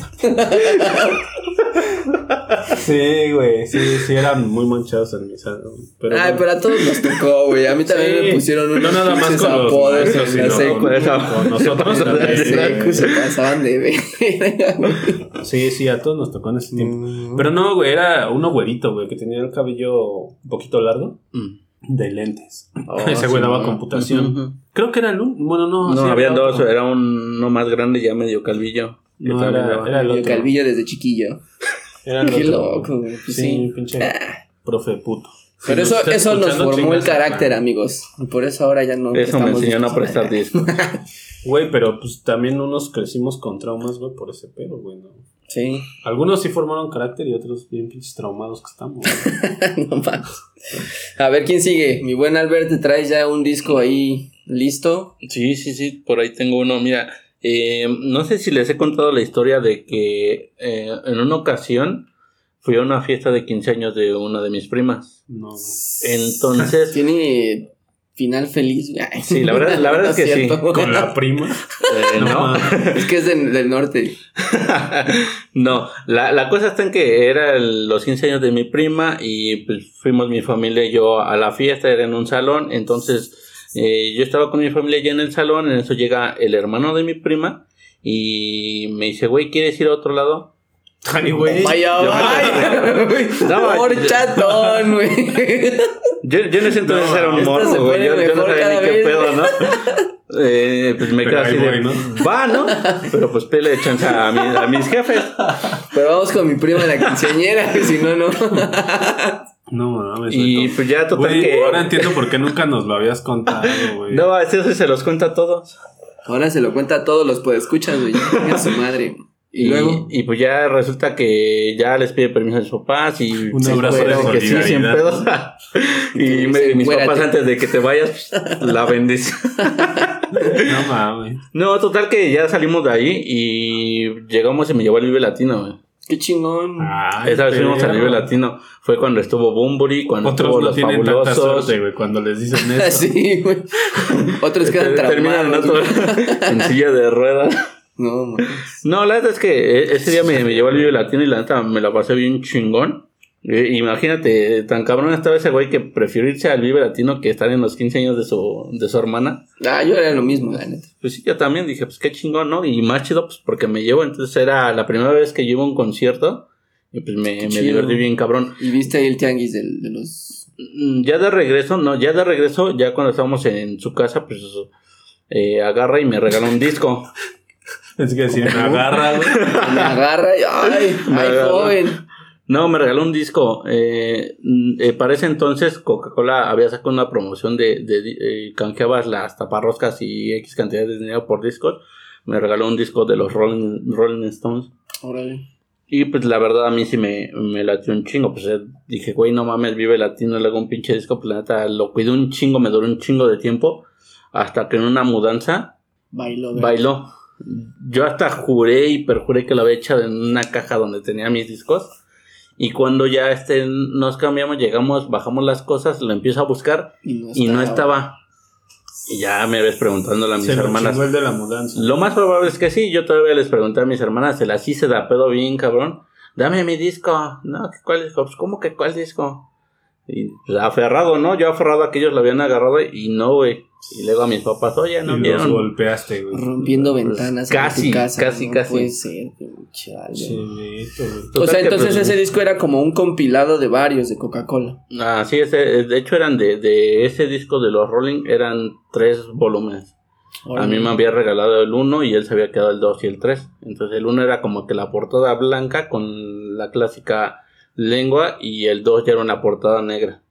Sí, güey, sí, sí, eran muy manchados en mi salón. Pero, Ay, pero a todos nos tocó, güey. A mí también Sí. me pusieron unos No nada más con los apodos maestros, en la sino secu. con, con nosotros. La secu se pasaban de verga. Sí, sí, a todos nos tocó en ese tiempo. Mm. Pero no, güey, era uno güerito, güey, que tenía el cabello un poquito largo, Mm. de lentes. Oh, Ese sí, güey daba no. computación. Creo que era el un- bueno, no. No, sí, habían era dos, otro. era uno más grande y ya medio calvillo. No, era, era el otro. calvillo desde chiquillo. Era el Qué otro. loco, güey. Pues sí, sí. pinche Ah. profe puto. Pero Si eso, eso nos formó el carácter, amigos. Y por eso ahora ya no. Eso me enseñó a prestar discos. Güey, pero pues también unos crecimos con traumas, güey, por ese pedo, güey, ¿no? Sí. Algunos sí formaron carácter y otros bien pinches traumados que estamos. no mames. A ver quién sigue. Mi buen Albert, ¿te traes ya un disco ahí listo? Sí, sí, sí, por ahí tengo uno. Mira, eh, no sé si les he contado la historia de que eh, en una ocasión fui a una fiesta de 15 años de una de mis primas. No. Entonces, Tiene final feliz. güey. Ay, Sí, la verdad- la verdad no es que sí. Con la prima. eh, No. Es que es de- del norte. no, la, la cosa está en que era el- los 15 años de mi prima y pues, fuimos mi familia y yo a la fiesta, era en un salón, entonces eh, yo estaba con mi familia ya en el salón, en eso llega el hermano de mi prima y me dice, güey, ¿quieres ir a otro lado? Ay, güey. Vaya, vaya. Por chatón, güey. Yo, yo en ese entonces No, era un morro, güey, yo, yo no sabía ni qué vez, pedo. ¿no? Eh, pues me quedo así de, va, ¿no? Pero pues pele chance a, mi- a mis jefes. Pero vamos con mi prima la quinceañera, que si no, no. No mames. Y pues ya total que... ahora entiendo por qué nunca nos lo habías contado, güey. No, eso se los cuenta a todos. Ahora se lo cuenta a todos los podescuchas, güey. A su madre. Y, Y, luego. y pues ya resulta que ya les pide permiso a sus papás y Un abrazo fueron, de que sí, sin pedos. y me- mis "Muérate". papás antes de que te vayas, la bendición. No mames. no, total que ya salimos de ahí y llegamos y me llevó al Vive Latino, güey. Qué chingón. Ay, Esa vez fuimos al. Vive Latino. Fue cuando estuvo Bumburi, cuando Otros estuvo no Los tienen tanta Fabulosos. suerte, güey, cuando les dicen eso. sí, güey. Otros quedan en, traumados. en silla de ruedas. No, man. No, la verdad es que e- ese día me, me llevó al Vive Latino y la neta me la pasé bien chingón. Imagínate, tan cabrón estaba ese güey que prefirió irse al Vive Latino que estar en los 15 años de su, de su hermana. Ah, yo era lo mismo, la neta. Pues sí, yo también dije, pues qué chingón, ¿no? Y más chido, pues porque me llevo, entonces era la primera vez que llevo un concierto y pues me, me divertí bien cabrón. ¿Y viste ahí el tianguis de los...? Mm, ya de regreso, no, ya de regreso, ya cuando estábamos en su casa, pues eh, agarra y me regaló un disco. Es que decir, me agarra, güey. Me agarra y, ay, ay, joven. No, me regaló un disco. Eh, eh, para ese entonces Coca-Cola había sacado una promoción de, de eh, canjeabas las taparroscas y X cantidad de dinero por discos. Me regaló un disco de los Rolling, Rolling Stones. Órale. Y pues la verdad a mí sí me, me latió un chingo. Pues eh, dije, güey, no mames, vive latino, le hago un pinche disco. Pues la neta lo cuidé un chingo, me duró un chingo de tiempo. Hasta que en una mudanza Bailó. ¿verdad? bailó. Yo hasta juré y perjuré que lo había echado en una caja donde tenía mis discos. Y cuando ya este, nos cambiamos, llegamos, bajamos las cosas, lo empiezo a buscar Y no y no estaba. Y ya me ves preguntándole a mis Se hermanas. el de la mudanza. Lo más probable es que sí. Yo todavía les pregunté a mis hermanas, se las hice de a pedo bien, cabrón. Dame mi disco. No, ¿qué- ¿cuál disco? Pues, ¿cómo que cuál disco? Y pues, aferrado, ¿no? Yo aferrado a que ellos lo habían agarrado y no, güey. Y luego a mis papás, oye, no y los golpeaste, güey. Rompiendo Pues, ventanas casi, en tu casa. casi, no casi. puede ser, güey. O sea, entonces pues, ese disco era como un compilado de varios de Coca-Cola. Ah, sí, ese, de hecho eran de, de ese disco de los Rolling, eran tres volúmenes. A mí me había regalado el 1 y él se había quedado el 2 y el 3. Entonces el 1 era como que la portada blanca con la clásica lengua y el 2 ya era una portada negra.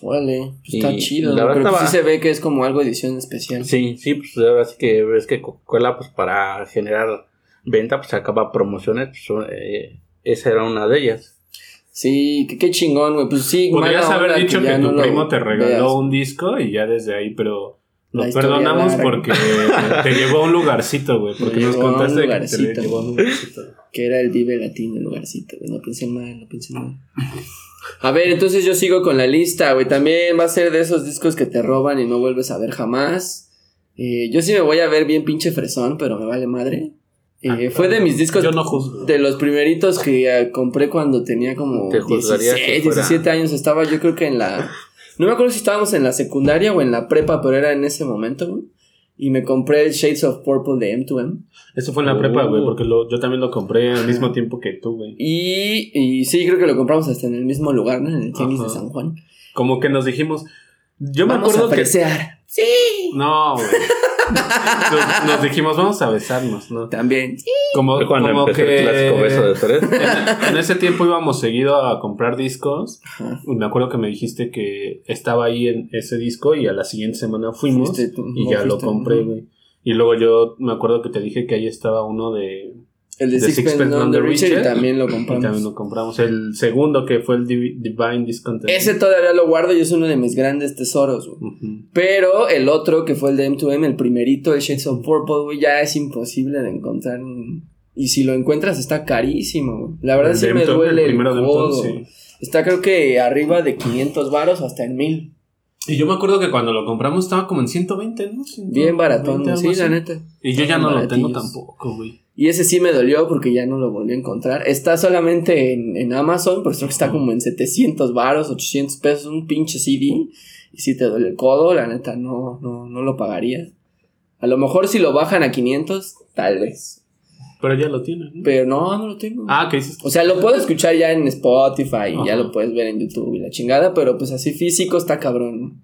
Órale, pues está chido. la ¿no? verdad Pero estaba- sí se ve que es como algo edición especial. Sí, sí, pues ahora sí que ves que Coca-Cola pues para generar venta pues sacaba promociones, pues, eh, esa era una de ellas. Sí, qué, qué chingón, güey. Pues sí, Podrías haber dicho que, tu no primo te regaló veas. un disco y ya desde ahí, pero lo perdonamos larga. porque te llevó a un lugarcito, güey. Porque nos un contaste que te llevó a un lugarcito. Que era el Vive Latino, el lugarcito, güey. No pensé mal, no pensé mal. A ver, entonces yo sigo con la lista, güey. También va a ser de esos discos que te roban y no vuelves a ver jamás. Eh, yo sí me voy a ver bien pinche fresón, pero me vale madre. Eh, fue de mis discos Yo no juzgo. de los primeritos que eh, compré cuando tenía como Te juzgaría 16, si fuera- 17 años. Estaba yo creo que en la... No me acuerdo si estábamos en la secundaria o en la prepa, pero era en ese momento, güey. Y me compré el Shades of Purple de M2M. Eso fue en la Oh. prepa, güey, porque lo- yo también lo compré al mismo tiempo que tú, güey. Y, y sí, creo que lo compramos hasta en el mismo lugar, ¿no? En el Tianguis de. San Juan. Como que nos dijimos. Yo me acuerdo a que. Sí. No, güey. Nos, nos dijimos, vamos a besarnos, ¿no? También. Como, como empezó que el clásico beso de tres. en, en ese tiempo íbamos seguido a comprar discos. Ajá. Y Me acuerdo que me dijiste que estaba ahí en ese disco y a la siguiente semana fuimos tú, y ya lo compré, güey. Y luego yo me acuerdo que te dije que ahí estaba uno de... El de Sixpence None the Richer y también lo Y compramos. también lo compramos. El segundo que fue el Divi- Divine Discontent. Ese todavía lo guardo y es uno de mis grandes tesoros, güey. Pero el otro, que fue el de M2M, el primerito, el Shades of Purple, güey, ya es imposible de encontrar. Y si lo encuentras, está carísimo, güey. La verdad El sí me M2M, duele el el, primero de M2M, codo. sí. Está creo que arriba de 500 varos hasta en 1000. Y yo me acuerdo que cuando lo compramos estaba como en 120, ¿no? 120, Bien baratón, sí, así. la neta. Y yo ya no lo tengo tampoco, güey. Y ese sí me dolió porque ya no lo volví a encontrar. Está solamente en, en Amazon, pero creo que está como en 700 varos, 800 pesos, un pinche CD. Y si te duele el codo, la neta no, no, no lo pagaría. A lo mejor si lo bajan a 500, tal vez. Pero ya lo tienes, ¿no? Pero no, no lo tengo. Ah, ¿qué dices? O sea, lo puedo escuchar ya en Spotify y ya lo puedes ver en YouTube y la chingada, pero pues así físico está cabrón.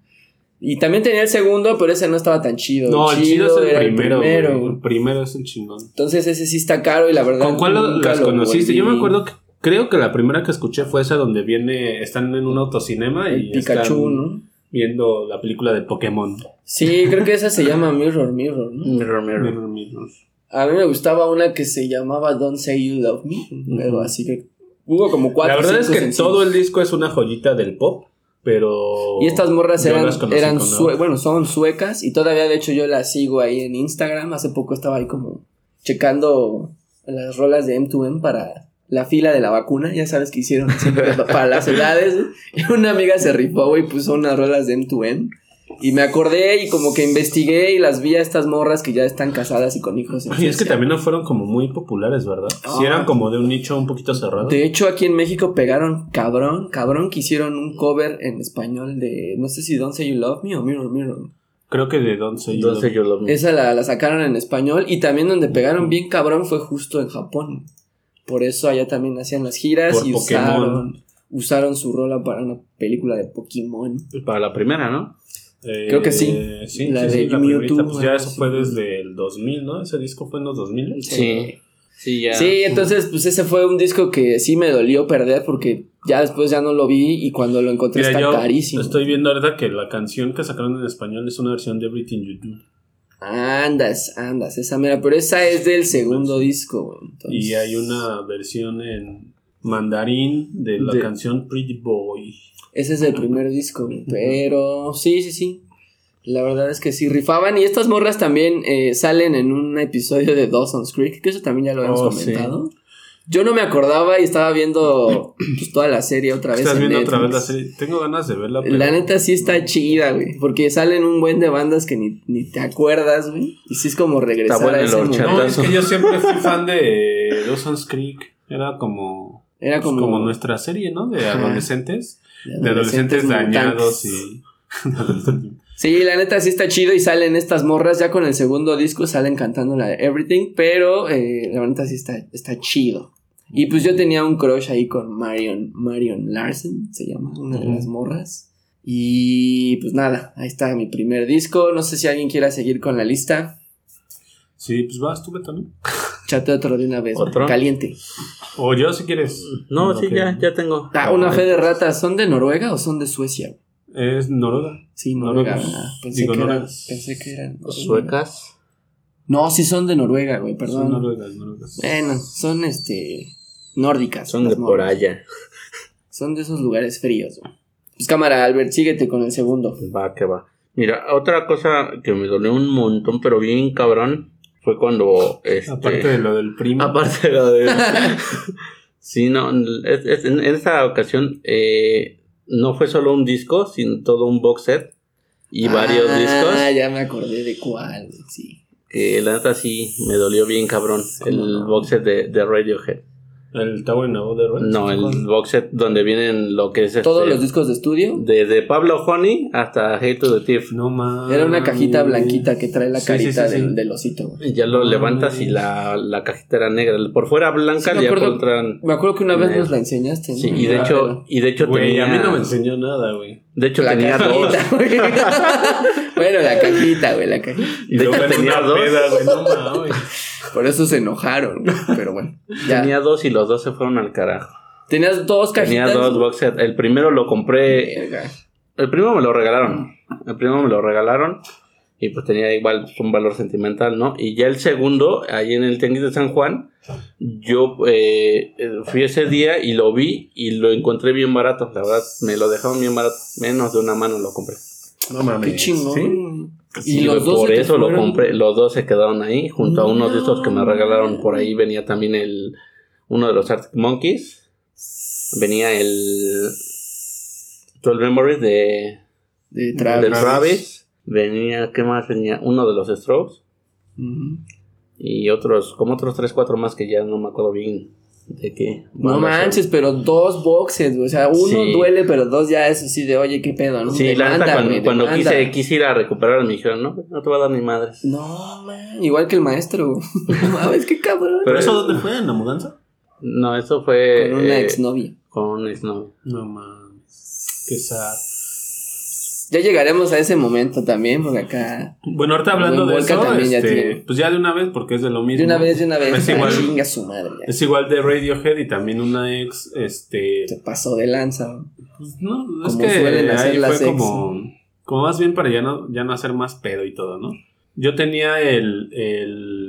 Y también tenía el segundo, pero ese no estaba tan chido. No, el chido es el era primero, primero, güey. güey. El primero es el chingón. Entonces ese sí está caro y la verdad. ¿Con cuál nunca las lo conociste? volví. Yo me acuerdo que creo que la primera que escuché fue esa donde viene, están en un autocinema y El Pikachu, están ¿no? viendo la película de Pokémon. Sí, creo que esa se llama Mirror Mirror, ¿no? Mirror, mirror. Mirror, mirror. A mí me gustaba una que se llamaba Don't Say You Love Me, pero así que hubo como cuatro. La verdad es que sencillos. todo el disco es una joyita del pop, pero... Y estas morras eran, eran sue- bueno, son suecas y todavía de hecho yo las sigo ahí en Instagram. Hace poco estaba ahí como checando las rolas de M2M para la fila de la vacuna, ya sabes que hicieron siempre para las edades. Y una amiga se rifó, güey, puso unas rolas de M2M Y me acordé y como que investigué y las vi a estas morras que ya están casadas y con hijos. Y es que también no fueron como muy populares, ¿verdad? Sí eran como de un nicho un poquito cerrado. De hecho, aquí en México pegaron cabrón, cabrón que hicieron un cover en español de, no sé si Don't Say You Love Me o Mirror Mirror. Creo que de Don't Say You, Love, Me. Esa la, la sacaron en español y también donde pegaron bien cabrón fue justo en Japón. Por eso allá también hacían las giras y usaron, usaron su rola para una película de Pokémon. Para la primera, ¿no? Creo que sí. Eh, sí, la de Mewtwo. Pues ya eso fue desde el 2000, ¿no? Ese disco fue en los 2000. Sí. Sí, ya. Sí, entonces, pues ese fue un disco que sí me dolió perder porque ya después ya no lo vi y cuando lo encontré está carísimo. Estoy viendo ahorita que la canción que sacaron en español es una versión de Everything You Do. Andas, andas, esa mera, pero esa es del segundo disco, Y hay una versión en mandarín de la canción Pretty Boy. Ese es el primer disco, pero sí, sí, sí. La verdad es que sí rifaban. Y estas morras también eh, salen en un episodio de Dawson's Creek, que eso también ya lo habíamos oh, comentado. Yo no me acordaba y estaba viendo pues, toda la serie otra vez. Estás viendo otra vez la serie. Tengo ganas de verla. La neta sí está chida, güey. Porque salen un buen de bandas que ni, ni te acuerdas, güey. Y sí es como regresar a ese momento. No, es que yo siempre fui fan de Dawson's Creek. Era como. Era pues, como, como nuestra serie, ¿no? De adolescentes de adolescentes, dañados y... sí, la neta sí está chido y salen estas morras ya con el segundo disco, salen cantando la de Everything, pero eh, la neta sí está, está chido. Y pues yo tenía un crush ahí con Marion, Marion Larsen, se llama, una de las morras. Y pues nada, ahí está mi primer disco. No sé si alguien quiera seguir con la lista. Sí, pues vas tú, Beto, ¿no? Chate otro de una vez. ¿Otro? Caliente. O yo si quieres. No, sí, ya, ya tengo. Ah, una fe de ratas. ¿Son de Noruega o son de Suecia? Es Noruega. Sí, Noruega. Ah, pensé, que eran, pensé que eran. ¿Suecas? No, sí son de Noruega, güey, perdón. Son noruegas, noruegas. Bueno, son este. nórdicas. Son de por allá. Son de esos lugares fríos, güey. Pues cámara, Albert, síguete con el segundo. Va, que va. Mira, otra cosa que me dolió un montón, pero bien cabrón, fue cuando... Este, aparte de lo del primo. Aparte de lo del... sí, no, en, esa ocasión eh, no fue solo un disco, sino todo un box set y varios ah, discos. Ah, ya me acordé de cuál, sí. Que la neta sí me dolió bien cabrón el box set de, de Radiohead. ¿El Tower No de Red? No, el box set donde vienen lo que es ¿Todos este, los discos de estudio? Desde Pablo Honey hasta Hate to the Thief. No mames. Era una cajita blanquita que trae la carita del, osito. Y ya lo levantas y la, la, cajita era negra. Por fuera blanca y por Me acuerdo que una vez nos la enseñaste. Sí, y de hecho, y de hecho tenía... a mí no me enseñó nada, güey. De hecho tenía dos. bueno, la cajita, güey, la cajita. Y de hecho tenía dos. no mames. Por eso se enojaron, pero bueno. Tenía dos y los dos se fueron al carajo. ¿Tenías dos cajitas? Tenía dos box El primero lo compré. El primero me lo regalaron. El primero me lo regalaron. Y pues tenía igual un valor sentimental, ¿no? Y ya el segundo, ahí en el Tianguis de San Juan, yo eh, fui ese día y lo vi y lo encontré bien barato. La verdad, me lo dejaron bien barato. Menos de una mano lo compré. No mames. Qué chingón. Y, los dos por eso lo compré. Los dos se quedaron ahí, junto a uno de estos que me regalaron por ahí. Venía también el uno de los Arctic Monkeys. Venía el 12 Memories de, de Travis. Venía, ¿qué más venía? Uno de los Strokes. Y otros, como otros 3, 4 más que ya no me acuerdo bien de qué. No manches, pero dos boxes, o sea, uno duele, pero dos ya es así de, oye, qué pedo, ¿no? Sí, la neta, cuando, cuando quise, quise, ir a recuperar, me dijeron, no, no te va a dar ni madres. No, man, igual que el maestro, no mames, qué cabrón. ¿Pero eso dónde fue? ¿En la mudanza? No, eso fue... Con una eh, exnovia. Con una exnovia. No mames, qué sad. Ya llegaremos a ese momento también, porque acá. Bueno, ahorita hablando de eso, este, pues ya de una vez, porque es de lo mismo. De una vez, de una vez. Es igual, chinga su madre. Es igual de Radiohead y también una ex, este. Se pasó de lanza. Pues no, es que suelen hacer ahí fue como, como más bien para ya no, ya no hacer más pedo y todo, ¿no? Yo tenía el, el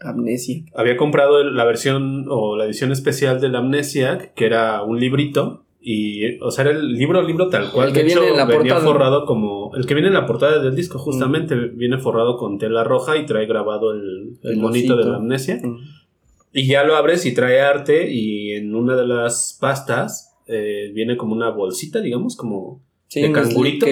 Amnesia. Había comprado la versión o la edición especial del Amnesia, que era un librito y, o sea, era el libro, libro tal cual. El que viene en la venía forrado como. El que viene en la portada del disco, justamente, viene forrado con tela roja y trae grabado el, el, monito de la amnesia. Y ya lo abres y trae arte, y en una de las pastas eh, viene como una bolsita, digamos, como de cangurito.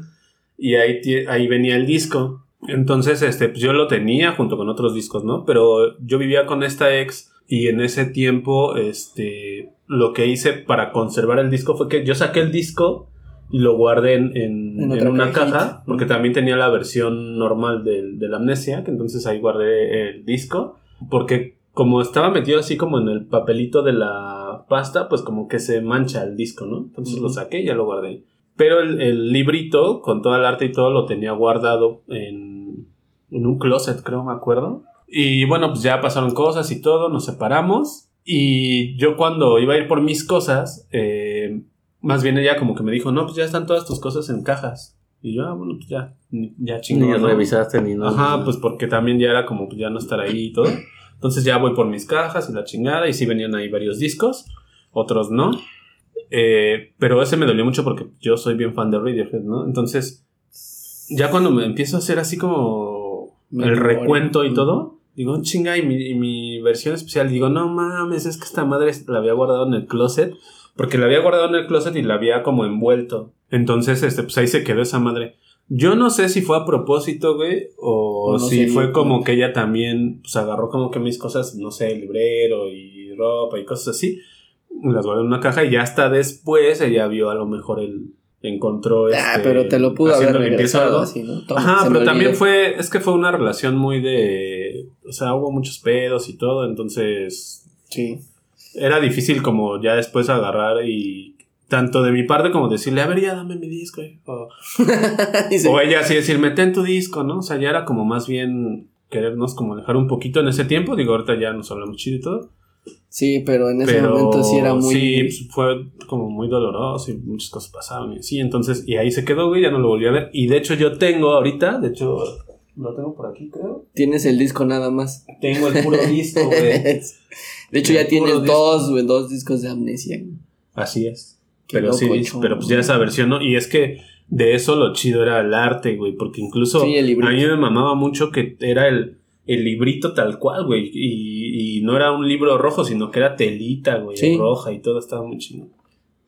y ahí, ahí venía el disco. Entonces, este, pues yo lo tenía junto con otros discos, ¿no? Pero yo vivía con esta ex y en ese tiempo, este, lo que hice para conservar el disco fue que yo saqué el disco y lo guardé en, en, una caja, porque también tenía la versión normal de, de la amnesia, que entonces ahí guardé el disco, porque como estaba metido así como en el papelito de la pasta, pues como que se mancha el disco, ¿no? Entonces lo saqué y ya lo guardé. Pero el, librito, con todo el arte y todo, lo tenía guardado en, en un closet, creo, me acuerdo. Y bueno, pues ya pasaron cosas y todo, nos separamos. Y yo cuando iba a ir por mis cosas, eh, más bien ella como que me dijo, no, pues ya están todas tus cosas en cajas. Y yo, ah, bueno, pues ya, ya chingón. Ni revisaste ni nada. Ajá, pues porque también ya era como pues ya no estar ahí y todo. Entonces ya voy por mis cajas y la chingada. Y sí venían ahí varios discos, otros no. Eh, pero ese me dolió mucho porque yo soy bien fan de Radiohead, ¿no? Entonces, ya cuando me empiezo a hacer así como el recuento y todo, digo, chinga, y mi, y mi, versión especial, digo, no mames, es que esta madre la había guardado en el closet, porque la había guardado en el closet y la había como envuelto. Entonces, este, pues ahí se quedó esa madre. Yo no sé si fue a propósito, güey, o si fue como que ella también, pues agarró como que mis cosas, no sé, librero y ropa y cosas así las guardé en una caja y ya hasta después ella vio a lo mejor el encontró ah, este, pero te lo pudo haber regresado así, ¿no? Ajá, pero también fue es que fue una relación muy de o sea, hubo muchos pedos y todo, entonces sí. Era difícil como ya después agarrar y tanto de mi parte como decirle, a ver, ya dame mi disco. O, o ella así decirme, ten tu disco, ¿no? O sea, ya era como más bien querernos como dejar un poquito en ese tiempo. Digo, ahorita ya nos hablamos chido y todo. Sí, pero en ese momento sí era muy. Sí, fue como muy doloroso y muchas cosas pasaron y sí, entonces, y ahí se quedó, güey, ya no lo volví a ver. Y de hecho, yo tengo ahorita, de hecho, lo tengo por aquí, creo. Tienes el disco nada más. Tengo el puro disco, güey. de hecho, ya tienes dos, güey, dos discos de amnesia. Así es. pero sí, pero pues ya esa versión, ¿no? Y es que de eso lo chido era el arte, güey, porque incluso a mí me mamaba mucho que era el el librito tal cual, güey. Y, no era un libro rojo, sino que era telita, güey, roja y todo estaba muy chido.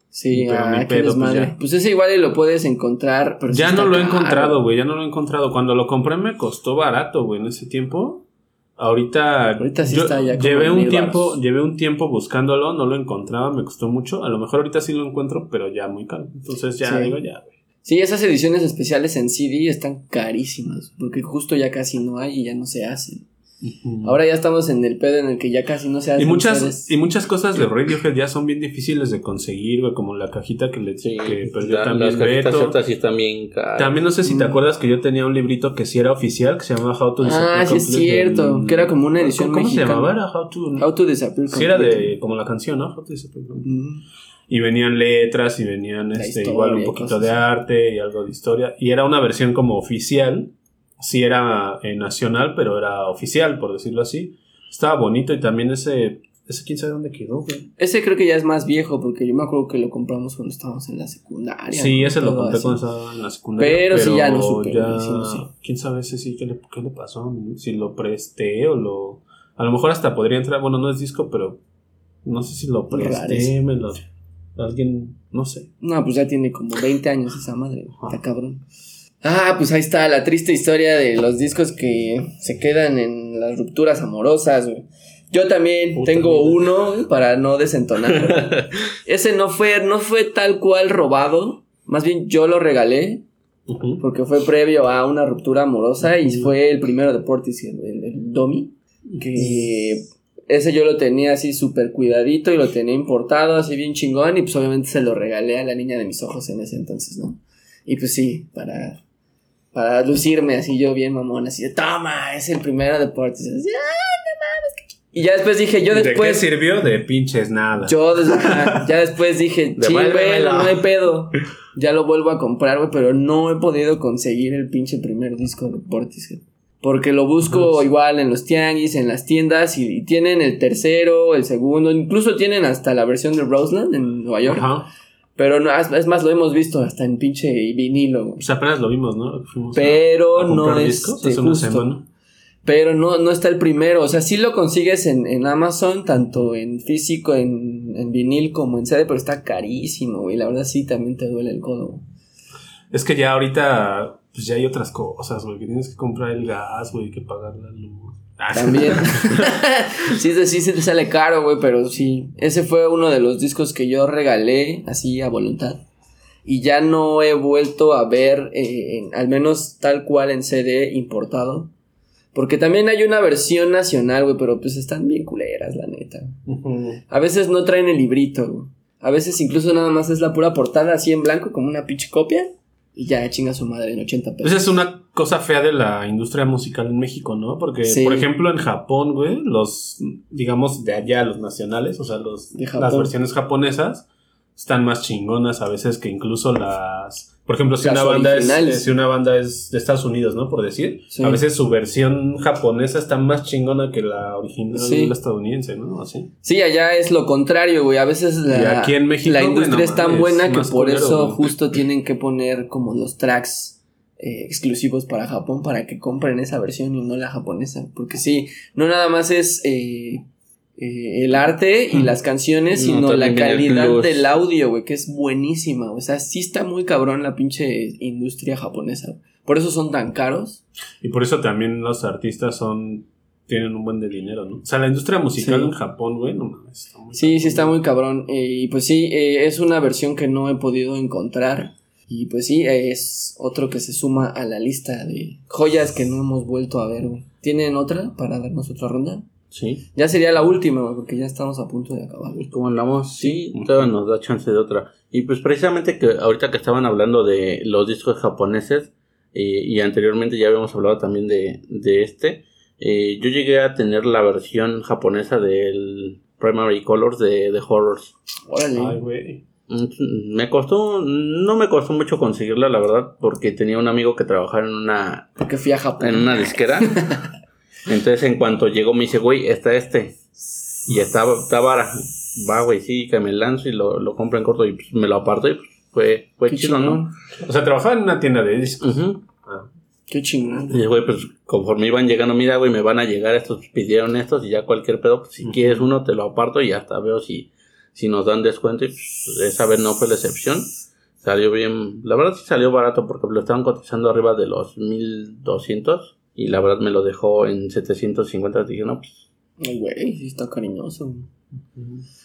Sí, ah, qué pues, pues, ese igual lo puedes encontrar. Pero ya no lo he encontrado, güey, ya no lo he encontrado. Cuando lo compré me costó barato, güey, en ese tiempo. Ahorita, ahorita sí está ya llevé un tiempo, llevé un tiempo buscándolo, no lo encontraba, me costó mucho. A lo mejor ahorita sí lo encuentro, pero ya muy caro. Entonces ya digo ya, güey. Sí, esas ediciones especiales en CD están carísimas, porque justo ya casi no hay y ya no se hacen. Ahora ya estamos en el pedo en el que ya casi no se hacen. Y muchas, y muchas cosas de Radiohead ya son bien difíciles de conseguir, güey, como la cajita que le que perdió también Beto. sí también También no sé si te acuerdas que yo tenía un librito que sí era oficial, que se llamaba How to Disappear. Ah, sí es cierto, que era como una edición ¿Cómo, se llamaba? Era How to... How to Disappear. Sí, era de como la canción, ¿no? How to Disappear y venían letras y venían este, igual un poquito de arte y algo de historia. Y era una versión como oficial, sí era eh, nacional, pero era oficial, por decirlo así. Estaba bonito y también ese, ese quién sabe dónde quedó, Ese creo que ya es más viejo, porque yo me acuerdo que lo compramos cuando estábamos en la secundaria. Sí, ese lo compré cuando estaba en la secundaria. Pero, sí, ya no supe. Quién sabe ese sí, ¿qué le, qué le pasó? Si lo presté o lo... A lo mejor hasta podría entrar, bueno, no es disco, pero no sé si lo presté, me lo Alguien, no sé. No, pues ya tiene como 20 años esa madre. Está cabrón. Ah, pues ahí está la triste historia de los discos que se quedan en las rupturas amorosas, Yo también tengo uno para no desentonar. Ese no fue, no fue tal cual robado. Más bien yo lo regalé. Porque fue previo a una ruptura amorosa y fue el primero de Portis, el, el Domi. Que ese yo lo tenía así súper cuidadito y lo tenía importado así bien chingón y pues obviamente se lo regalé a la niña de mis ojos en ese entonces, ¿no? Y pues sí, para, para lucirme así yo bien mamón, así de, toma, es el primero deporte. Y ya después dije, yo después... ¿De qué sirvió? De pinches nada. Yo ya después dije, chingüelo, no hay pedo. Ya lo vuelvo a comprar, güey, pero no he podido conseguir el pinche primer disco de Portishead. Porque lo busco igual en los tianguis, en las tiendas, y, tienen el tercero, el segundo, incluso tienen hasta la versión de Roseland en Nueva York. Pero no, es más, lo hemos visto hasta en pinche vinilo. Pues apenas lo vimos, ¿no? pero no es Pero no, no está el primero. O sea, sí lo consigues en, en Amazon, tanto en físico, en, en, vinil como en CD, pero está carísimo, y La verdad sí también te duele el codo. Es que ya ahorita pues ya hay otras cosas, güey, que tienes que comprar el gas, güey, que pagar la luz. Ah, También. sí, sí, sí, te sale caro, güey, pero sí. Ese fue uno de los discos que yo regalé así a voluntad. Y ya no he vuelto a ver, eh, al menos tal cual en CD importado. Porque también hay una versión nacional, güey, pero pues están bien culeras, la neta. A veces no traen el librito, A veces incluso nada más es la pura portada así en blanco, como una pinche copia. Y ya chinga su madre en 80 pesos. Esa es una cosa fea de la industria musical en México, ¿no? Porque, por ejemplo, en Japón, güey, los, digamos, de allá, los nacionales, o sea, los, las versiones japonesas, están más chingonas a veces que incluso las por ejemplo, si una, banda es, si una banda es de Estados Unidos, ¿no? Por decir, a veces su versión japonesa está más chingona que la original estadounidense, ¿no? Así. Sí, allá es lo contrario, güey. A veces la, aquí en México, la industria es tan buena que por eso justo tienen que poner como los tracks eh, exclusivos para Japón para que compren esa versión y no la japonesa. Porque sí, no nada más es eh, eh, el arte y las canciones, sino la calidad del audio, güey, que es buenísima. O sea, sí está muy cabrón la pinche industria japonesa. Por eso son tan caros. Y por eso también los artistas son tienen un buen de dinero, ¿no? O sea, la industria musical en Japón, güey, no mames. Sí, sí está muy cabrón. Eh, y pues sí, eh, es una versión que no he podido encontrar. Y pues sí, es otro que se suma a la lista de joyas que no hemos vuelto a ver, güey. ¿Tienen otra para darnos otra ronda? Sí. Ya sería la última, porque ya estamos a punto de acabar. Como andamos, sí, todavía nos da chance de otra. Y pues precisamente que ahorita que estaban hablando de los discos japoneses, eh, y anteriormente ya habíamos hablado también de, de este, eh, yo llegué a tener la versión japonesa del Primary Colors de, de Horrors. Ay, güey. Mm, me costó, no me costó mucho conseguirla, la verdad, porque tenía un amigo que trabajaba en una... Porque fui a Japón. En una disquera. Entonces, en cuanto llegó, me dice, güey, está este. Y está, está vara. Va, güey, sí, que me lanzo y lo, lo compro en corto y pues, me lo aparto y pues, fue, fue chido, ¿no? O sea, trabajaba en una tienda de discos. ah. Qué chingón. Y güey, pues conforme iban llegando, mira, güey, me van a llegar estos, pidieron estos y ya cualquier pedo, pues, si quieres uno te lo aparto y hasta veo si, si nos dan descuento y pues, esa vez no fue la excepción. Salió bien, la verdad sí salió barato porque lo estaban cotizando arriba de los 1200 y la verdad me lo dejó en 750. Dije, no, pues. Ay, güey, sí está cariñoso.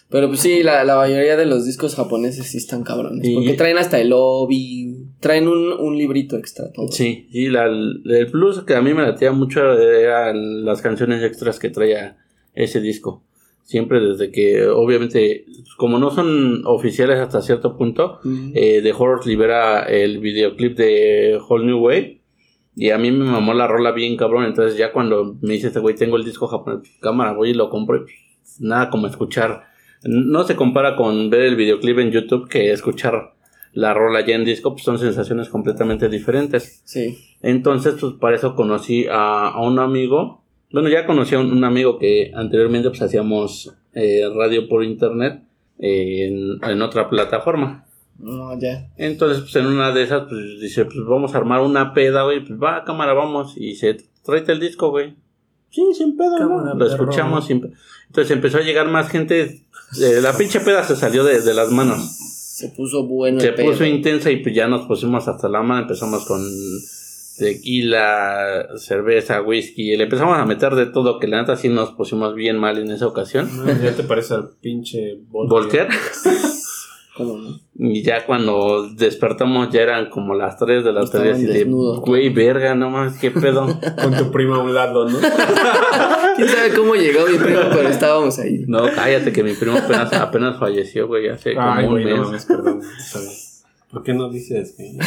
Pero pues sí, la, la, mayoría de los discos japoneses sí están cabrones. Porque traen hasta el lobby, traen un, un librito extra. Todo. Sí, y la, el plus que a mí me latía mucho eran las canciones extras que traía ese disco. Siempre desde que, obviamente, como no son oficiales hasta cierto punto, eh, The Horrors libera el videoclip de Whole New Way y a mí me mamó la rola bien cabrón. Entonces ya cuando me dice este güey, tengo el disco japonés, cámara, voy y lo compro. nada como escuchar. No se compara con ver el videoclip en YouTube que escuchar la rola ya en disco, pues son sensaciones completamente diferentes. Sí. Entonces, pues para eso conocí a, un amigo. Bueno, ya conocí a un, amigo que anteriormente pues hacíamos eh, radio por internet en, en otra plataforma. No, ya. Entonces, pues en una de esas, pues dice, pues vamos a armar una peda, güey. Pues va, cámara, vamos. Y se tráete el disco, güey. Sí, sin pedo, ¿no? Lo escuchamos sin Entonces empezó a llegar más gente. Eh, la pinche peda se salió de, de las manos. Se puso bueno. Se puso intensa y pues ya nos pusimos hasta la mano. Empezamos con tequila, cerveza, whisky. Le empezamos a meter de todo, que la neta sí nos pusimos bien mal en esa ocasión. ya te parece al pinche Volker. Y ya cuando despertamos ya eran como las 3 de la tarde y de, güey, verga, no más, qué pedo. Con tu prima a un lado, ¿no? ¿Quién sabe cómo llegó mi primo, pero estábamos ahí? No, cállate que mi primo apenas, apenas falleció, güey, hace como un mes. No, perdón, ¿Por qué no dices que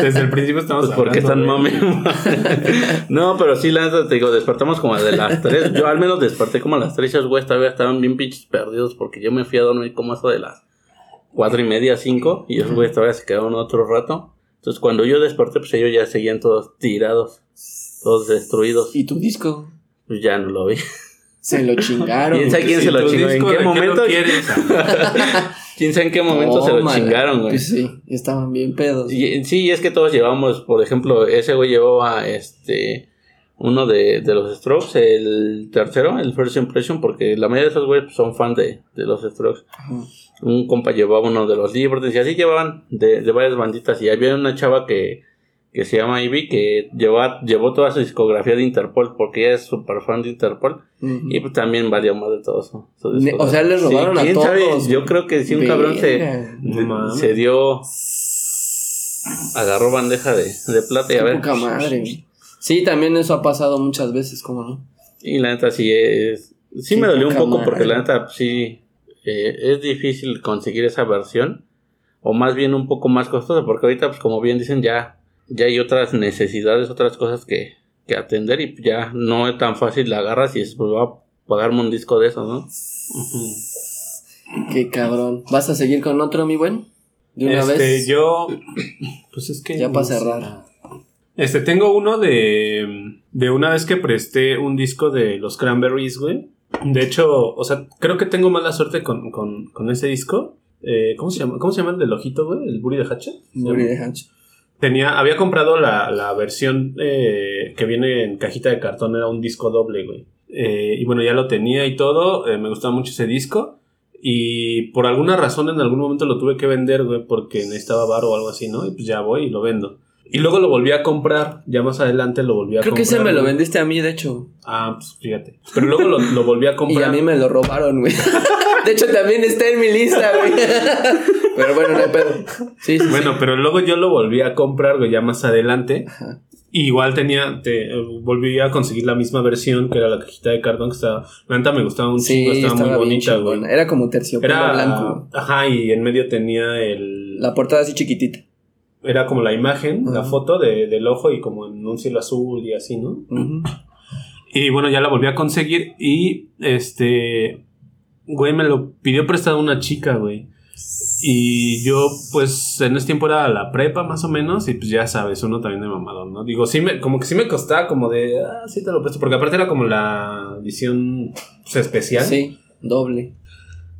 desde el principio estamos pues porque están mami. no, pero sí, la neta te digo, despertamos como de las 3. Yo al menos desperté como a las 3 güey, esta vez estaban bien pinches perdidos porque yo me fui a dormir como eso de las cuatro y media, cinco, y esos güeyes todavía se quedaron otro rato. Entonces cuando yo desperté, pues ellos ya seguían todos tirados, todos destruidos. ¿Y tu disco? Pues ya no lo vi. Se lo chingaron. ¿Quién sabe quién se lo chingó? ¿En qué momento? ¿Quién sabe en qué momento se lo chingaron, güey? Pues sí, estaban bien pedos. Y, sí, es que todos llevamos, por ejemplo, ese güey llevaba este uno de, de los Strokes, el tercero, el First Impression, porque la mayoría de esos güeyes son fan de, de los Strokes. Ajá un compa llevaba uno de los libros y así llevaban de, de varias banditas y había una chava que, que se llama Ivy, que llevó, llevó toda su discografía de Interpol, porque ella es súper fan de Interpol, y pues también valió más de todo eso. O sea, les robaron a todos. Yo creo que si un cabrón se, se dio, agarró bandeja de, de plata y a ver. madre. Sí, también eso ha pasado muchas veces, ¿cómo no? Y la neta sí es, sí, me dolió un poco porque la neta sí eh, es difícil conseguir esa versión o más bien un poco más costosa porque ahorita pues como bien dicen ya ya hay otras necesidades, otras cosas que, que atender y ya no es tan fácil la agarras y es pues va a pagarme un disco de eso, ¿no? Qué cabrón. ¿Vas a seguir con otro, mi buen? De una este, vez. Yo, pues es que. Ya para cerrar. Este, tengo uno de. De una vez que presté un disco de los Cranberries, güey. De hecho, o sea, creo que tengo mala suerte con, con, con ese disco. Eh, ¿cómo, se llama? ¿Cómo se llama el del ojito, güey? ¿El Buri de Hacha? Buri de Hacha. Tenía, había comprado la, la versión eh, que viene en cajita de cartón, era un disco doble, güey. Eh, y bueno, ya lo tenía y todo, eh, me gustaba mucho ese disco. Y por alguna razón en algún momento lo tuve que vender, güey, porque necesitaba bar o algo así, ¿no? Y pues ya voy y lo vendo. Y luego lo volví a comprar, ya más adelante lo volví a comprar. Creo que ese me lo vendiste a mí, de hecho. Ah, pues fíjate. Pero luego lo, lo volví a comprar. y a mí me lo robaron, güey. De hecho, también está en mi lista, güey. Pero bueno, no hay pedo. Sí, sí, bueno, pero luego yo lo volví a comprar, güey, ya más adelante. Ajá. igual tenía, te, volví a conseguir la misma versión, que era la cajita de cartón, que estaba, la neta me gustaba un chingo, estaba, muy bonita, güey. Era como terciopelo era, blanco. Ajá, y en medio tenía el... La portada así chiquitita. Era como la imagen, la foto de, del ojo y como en un cielo azul y así, ¿no? Y bueno, ya la volví a conseguir y este güey, me lo pidió prestado una chica, güey. Y yo, pues, en ese tiempo era la prepa, más o menos, y pues ya sabes, uno también de mamadón, ¿no? Digo, sí me, como que sí me costaba como de, ah, sí te lo presto, porque aparte era como la edición pues, especial. Sí, doble.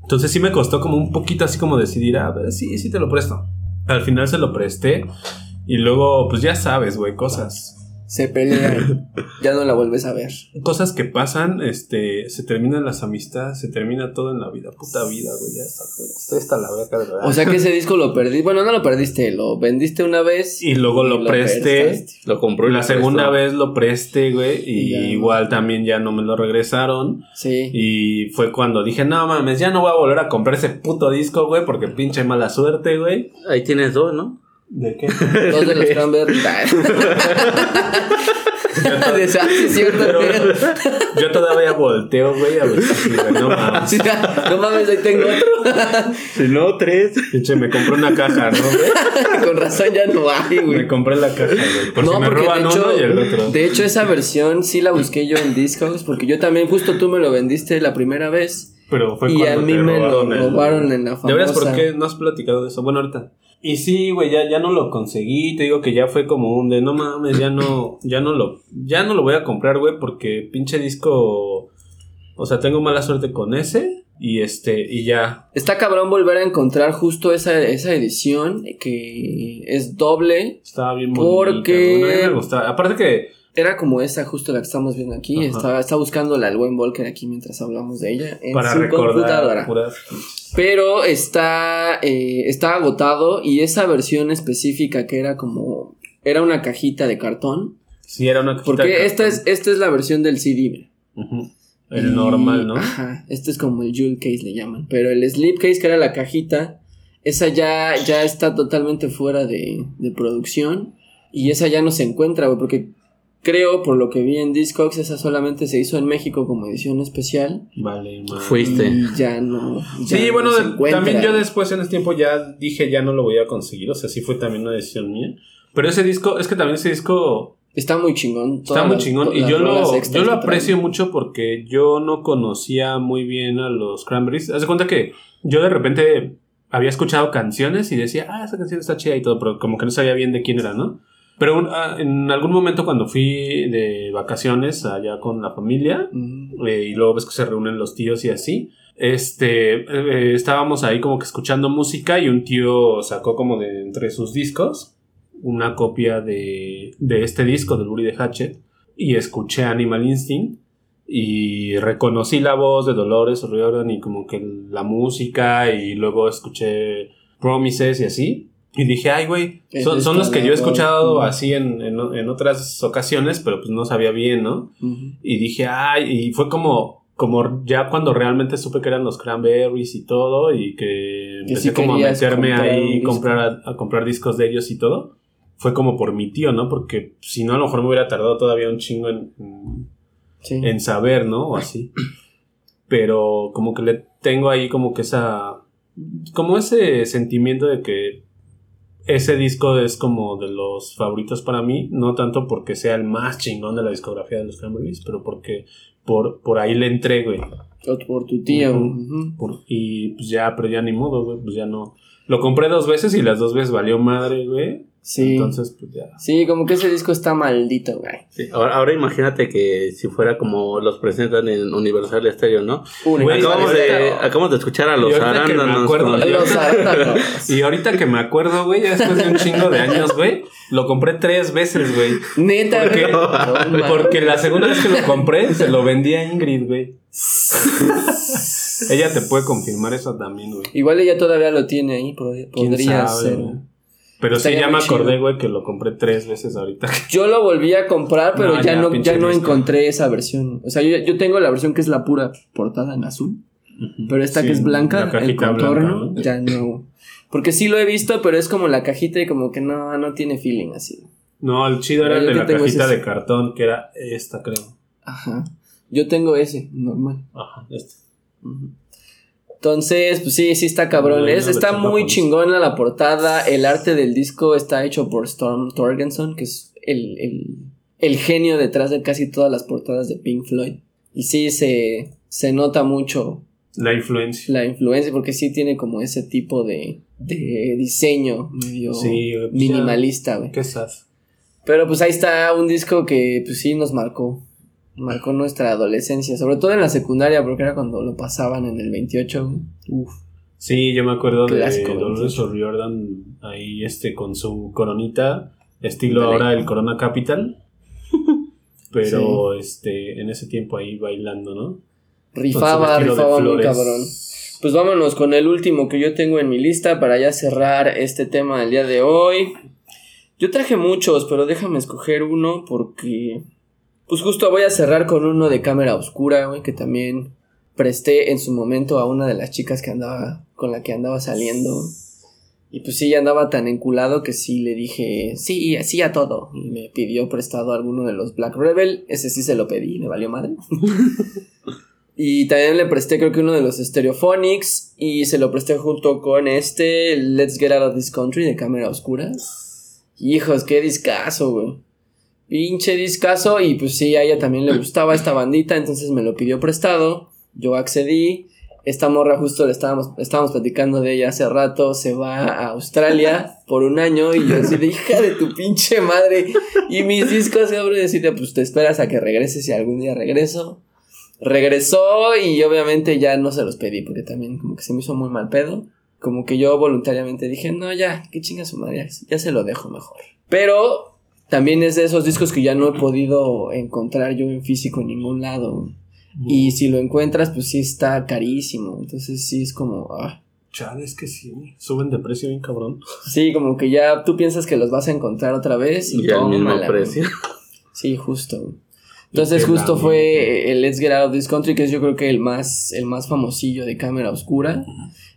Entonces sí me costó como un poquito así como decidir, a ver, sí, sí te lo presto. Al final se lo presté, y luego, pues ya sabes, güey, cosas se pelean, ya no la vuelves a ver. Cosas que pasan, este, se terminan las amistades, se termina todo en la vida, puta vida, güey, ya está, estoy hasta la verga de verdad. O sea que ese disco lo perdí, bueno, no lo perdiste, lo vendiste una vez. Y luego lo, presté, lo, compró y la segunda vez lo presté, güey, y, igual también ya no me lo regresaron. Sí. Y fue cuando dije, no mames, ya no voy a volver a comprar ese puto disco, güey, porque pinche mala suerte, güey. Ahí tienes dos, ¿no? ¿De qué? Dos de los cranberries. yo todavía volteo, güey, a ver si no mames. no mames, ahí tengo otro. si no, tres. Pinche, me compré una caja, ¿no, Con razón ya no hay, güey. Me compré la caja, güey. Por no, si me roban hecho, uno y el otro. De hecho, esa versión sí la busqué yo en Discogs, porque yo también, justo tú me lo vendiste la primera vez. Pero fue y a mí me lo robaron en la famosa. ¿De veras por qué no has platicado de eso? Bueno, ahorita. Y sí, güey, ya, ya no lo conseguí, te digo que ya fue como un de no mames, ya no, ya no lo, ya no lo voy a comprar, güey, porque pinche disco, o sea, tengo mala suerte con ese y este, y ya. Está cabrón volver a encontrar justo esa, esa edición que es doble. Estaba bien bonita, porque... me gustaba. Aparte que era como esa justo la que estamos viendo aquí. Estaba, estaba buscándola el buen Volker aquí mientras hablamos de ella. En Para su computadora. Pero está, eh, está agotado y esa versión específica que era como... Era una cajita de cartón. Sí, era una cajita Porque esta es, esta es la versión del CD. El normal, ¿no? Ajá, este es como el jewel case le llaman. Pero el slipcase, que era la cajita, esa ya, ya está totalmente fuera de, de producción. Y esa ya no se encuentra, güey, porque Creo, por lo que vi en Discogs, esa solamente se hizo en México como edición especial. Vale, Fuiste. Y ya no. sí, bueno, también yo después en ese tiempo ya dije ya no lo voy a conseguir. O sea, sí fue también una decisión mía. Pero ese disco, es que también ese disco. Está muy chingón. Está muy chingón. Y yo lo, yo lo aprecio mucho porque yo no conocía muy bien a los Cranberries. Haz de cuenta que yo de repente había escuchado canciones y decía, ah, esa canción está chida y todo, pero como que no sabía bien de quién era, ¿no? Pero ah, en algún momento cuando fui de vacaciones allá con la familia, eh, y luego ves que se reúnen los tíos y así, este, eh, estábamos ahí como que escuchando música y un tío sacó como de entre sus discos una copia de, de este disco del Buri de Hatchet y escuché Animal Instinct y reconocí la voz de Dolores O'Riordan y como que la música y luego escuché Promises y así Y dije, ay, güey, son, son los que yo he escuchado así en, en, en, otras ocasiones, pero pues no sabía bien, ¿no? Y dije, ay, y fue como, como ya cuando realmente supe que eran los cranberries y todo, y que empecé como a meterme ahí comprar, a, comprar discos de ellos y todo, fue como por mi tío, ¿no? Porque si no, a lo mejor me hubiera tardado todavía un chingo en, en saber, ¿no? O así. Pero como que le tengo ahí como que esa, como ese sentimiento de que ese disco es como de los favoritos para mí, no tanto porque sea el más chingón de la discografía de los Cranberries, pero porque por, por ahí le entré, güey. Por tu tío. y pues ya, pero ya ni modo, güey, pues ya no. Lo compré dos veces y las dos veces valió madre, güey. Sí. Entonces, pues ya. Sí, como que ese disco está maldito, güey. Sí, ahora, ahora imagínate que si fuera como los presentan en Universal Stereo, ¿no? acabamos, de, acabamos de escuchar a los arándanos. Los arándanos. y ahorita que me acuerdo, güey, ya después de un chingo de años, güey, lo compré tres veces, güey. Neta, porque, güey. porque la segunda vez que lo compré, se lo vendí a Ingrid, güey. ella te puede confirmar eso también, güey. Igual ella todavía lo tiene ahí, podría ser. Pero sí, ya me acordé, güey, que lo compré tres veces ahorita. Yo lo volví a comprar, pero ya, no, ya no encontré esa versión. O sea, yo, yo, tengo la versión que es la pura portada en azul. Pero esta que es blanca, el contorno, ya no. Porque sí lo he visto, pero es como la cajita y como que no, no tiene feeling así. No, el chido era el de la cajita de cartón, que era esta, creo. Ajá. Yo tengo ese, normal. Ajá, este. Entonces, pues sí, sí está cabrón. está muy chingona la portada. El arte del disco está hecho por Storm Torgenson, que es el, el, genio detrás de casi todas las portadas de Pink Floyd. Y sí, se, se nota mucho. La influencia. La influencia, porque sí tiene como ese tipo de, de diseño medio minimalista, güey. Qué sad. Pero pues ahí está un disco que pues sí nos marcó marcó nuestra adolescencia, sobre todo en la secundaria, porque era cuando lo pasaban en el 28. Uf. Sí, yo me acuerdo de Dolores O'Riordan ahí este con su coronita, estilo ahora el Corona Capital. Pero este en ese tiempo ahí bailando, ¿no? Rifaba, rifaba muy cabrón. Pues vámonos con el último que yo tengo en mi lista para ya cerrar este tema del día de hoy. Yo traje muchos, pero déjame escoger uno porque pues justo voy a cerrar con uno de cámara oscura, güey, que también presté en su momento a una de las chicas que andaba, con la que andaba saliendo. Y pues sí, ya andaba tan enculado que sí le dije, sí, así a todo. Y me pidió prestado alguno de los Black Rebel. Ese sí se lo pedí, me valió madre. y también le presté creo que uno de los Stereophonics. Y se lo presté junto con este Let's Get Out of This Country de cámara oscura. Hijos, qué discazo, güey. Pinche discazo y pues sí, a ella también le gustaba esta bandita, entonces me lo pidió prestado, yo accedí, esta morra justo le estábamos, estábamos platicando de ella hace rato, se va a Australia por un año y yo así de hija de tu pinche madre y mis discos, cabrón, decirte pues te esperas a que regreses y algún día regreso. Regresó y obviamente ya no se los pedí porque también como que se me hizo muy mal pedo. Como que yo voluntariamente dije, no, ya, que chinga su madre, ya se lo dejo mejor. Pero también es de esos discos que ya no he podido encontrar yo en físico en ningún lado. Y si lo encuentras, pues sí está carísimo. Entonces sí es como. Ah. Chale, es que sí. Suben de precio bien cabrón. Sí, como que ya tú piensas que los vas a encontrar otra vez y, ya el mismo precio. Sí, justo. Entonces justo fue el Let's Get Out of This Country, que es yo creo que el más, el más famosillo de cámara oscura.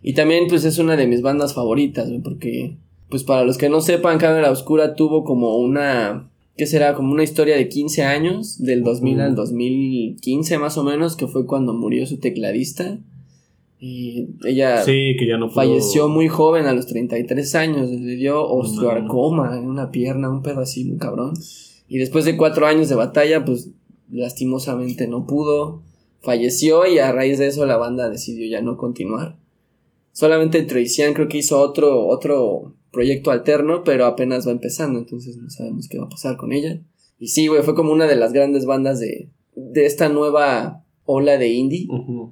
Y también pues es una de mis bandas favoritas, porque pues para los que no sepan, Cámara Oscura tuvo como una, ¿qué será? Como una historia de 15 años, del 2000 al 2015 más o menos, que fue cuando murió su tecladista. Y ella sí, que ya no falleció muy joven, a los 33 años, le dio osteoarcoma en una pierna, un pedo así muy cabrón. Y después de cuatro años de batalla, pues lastimosamente no pudo, falleció y a raíz de eso la banda decidió ya no continuar. Solamente Tracian creo que hizo otro, otro proyecto alterno, pero apenas va empezando, entonces no sabemos qué va a pasar con ella. Y sí, güey, fue como una de las grandes bandas de, de esta nueva ola de indie,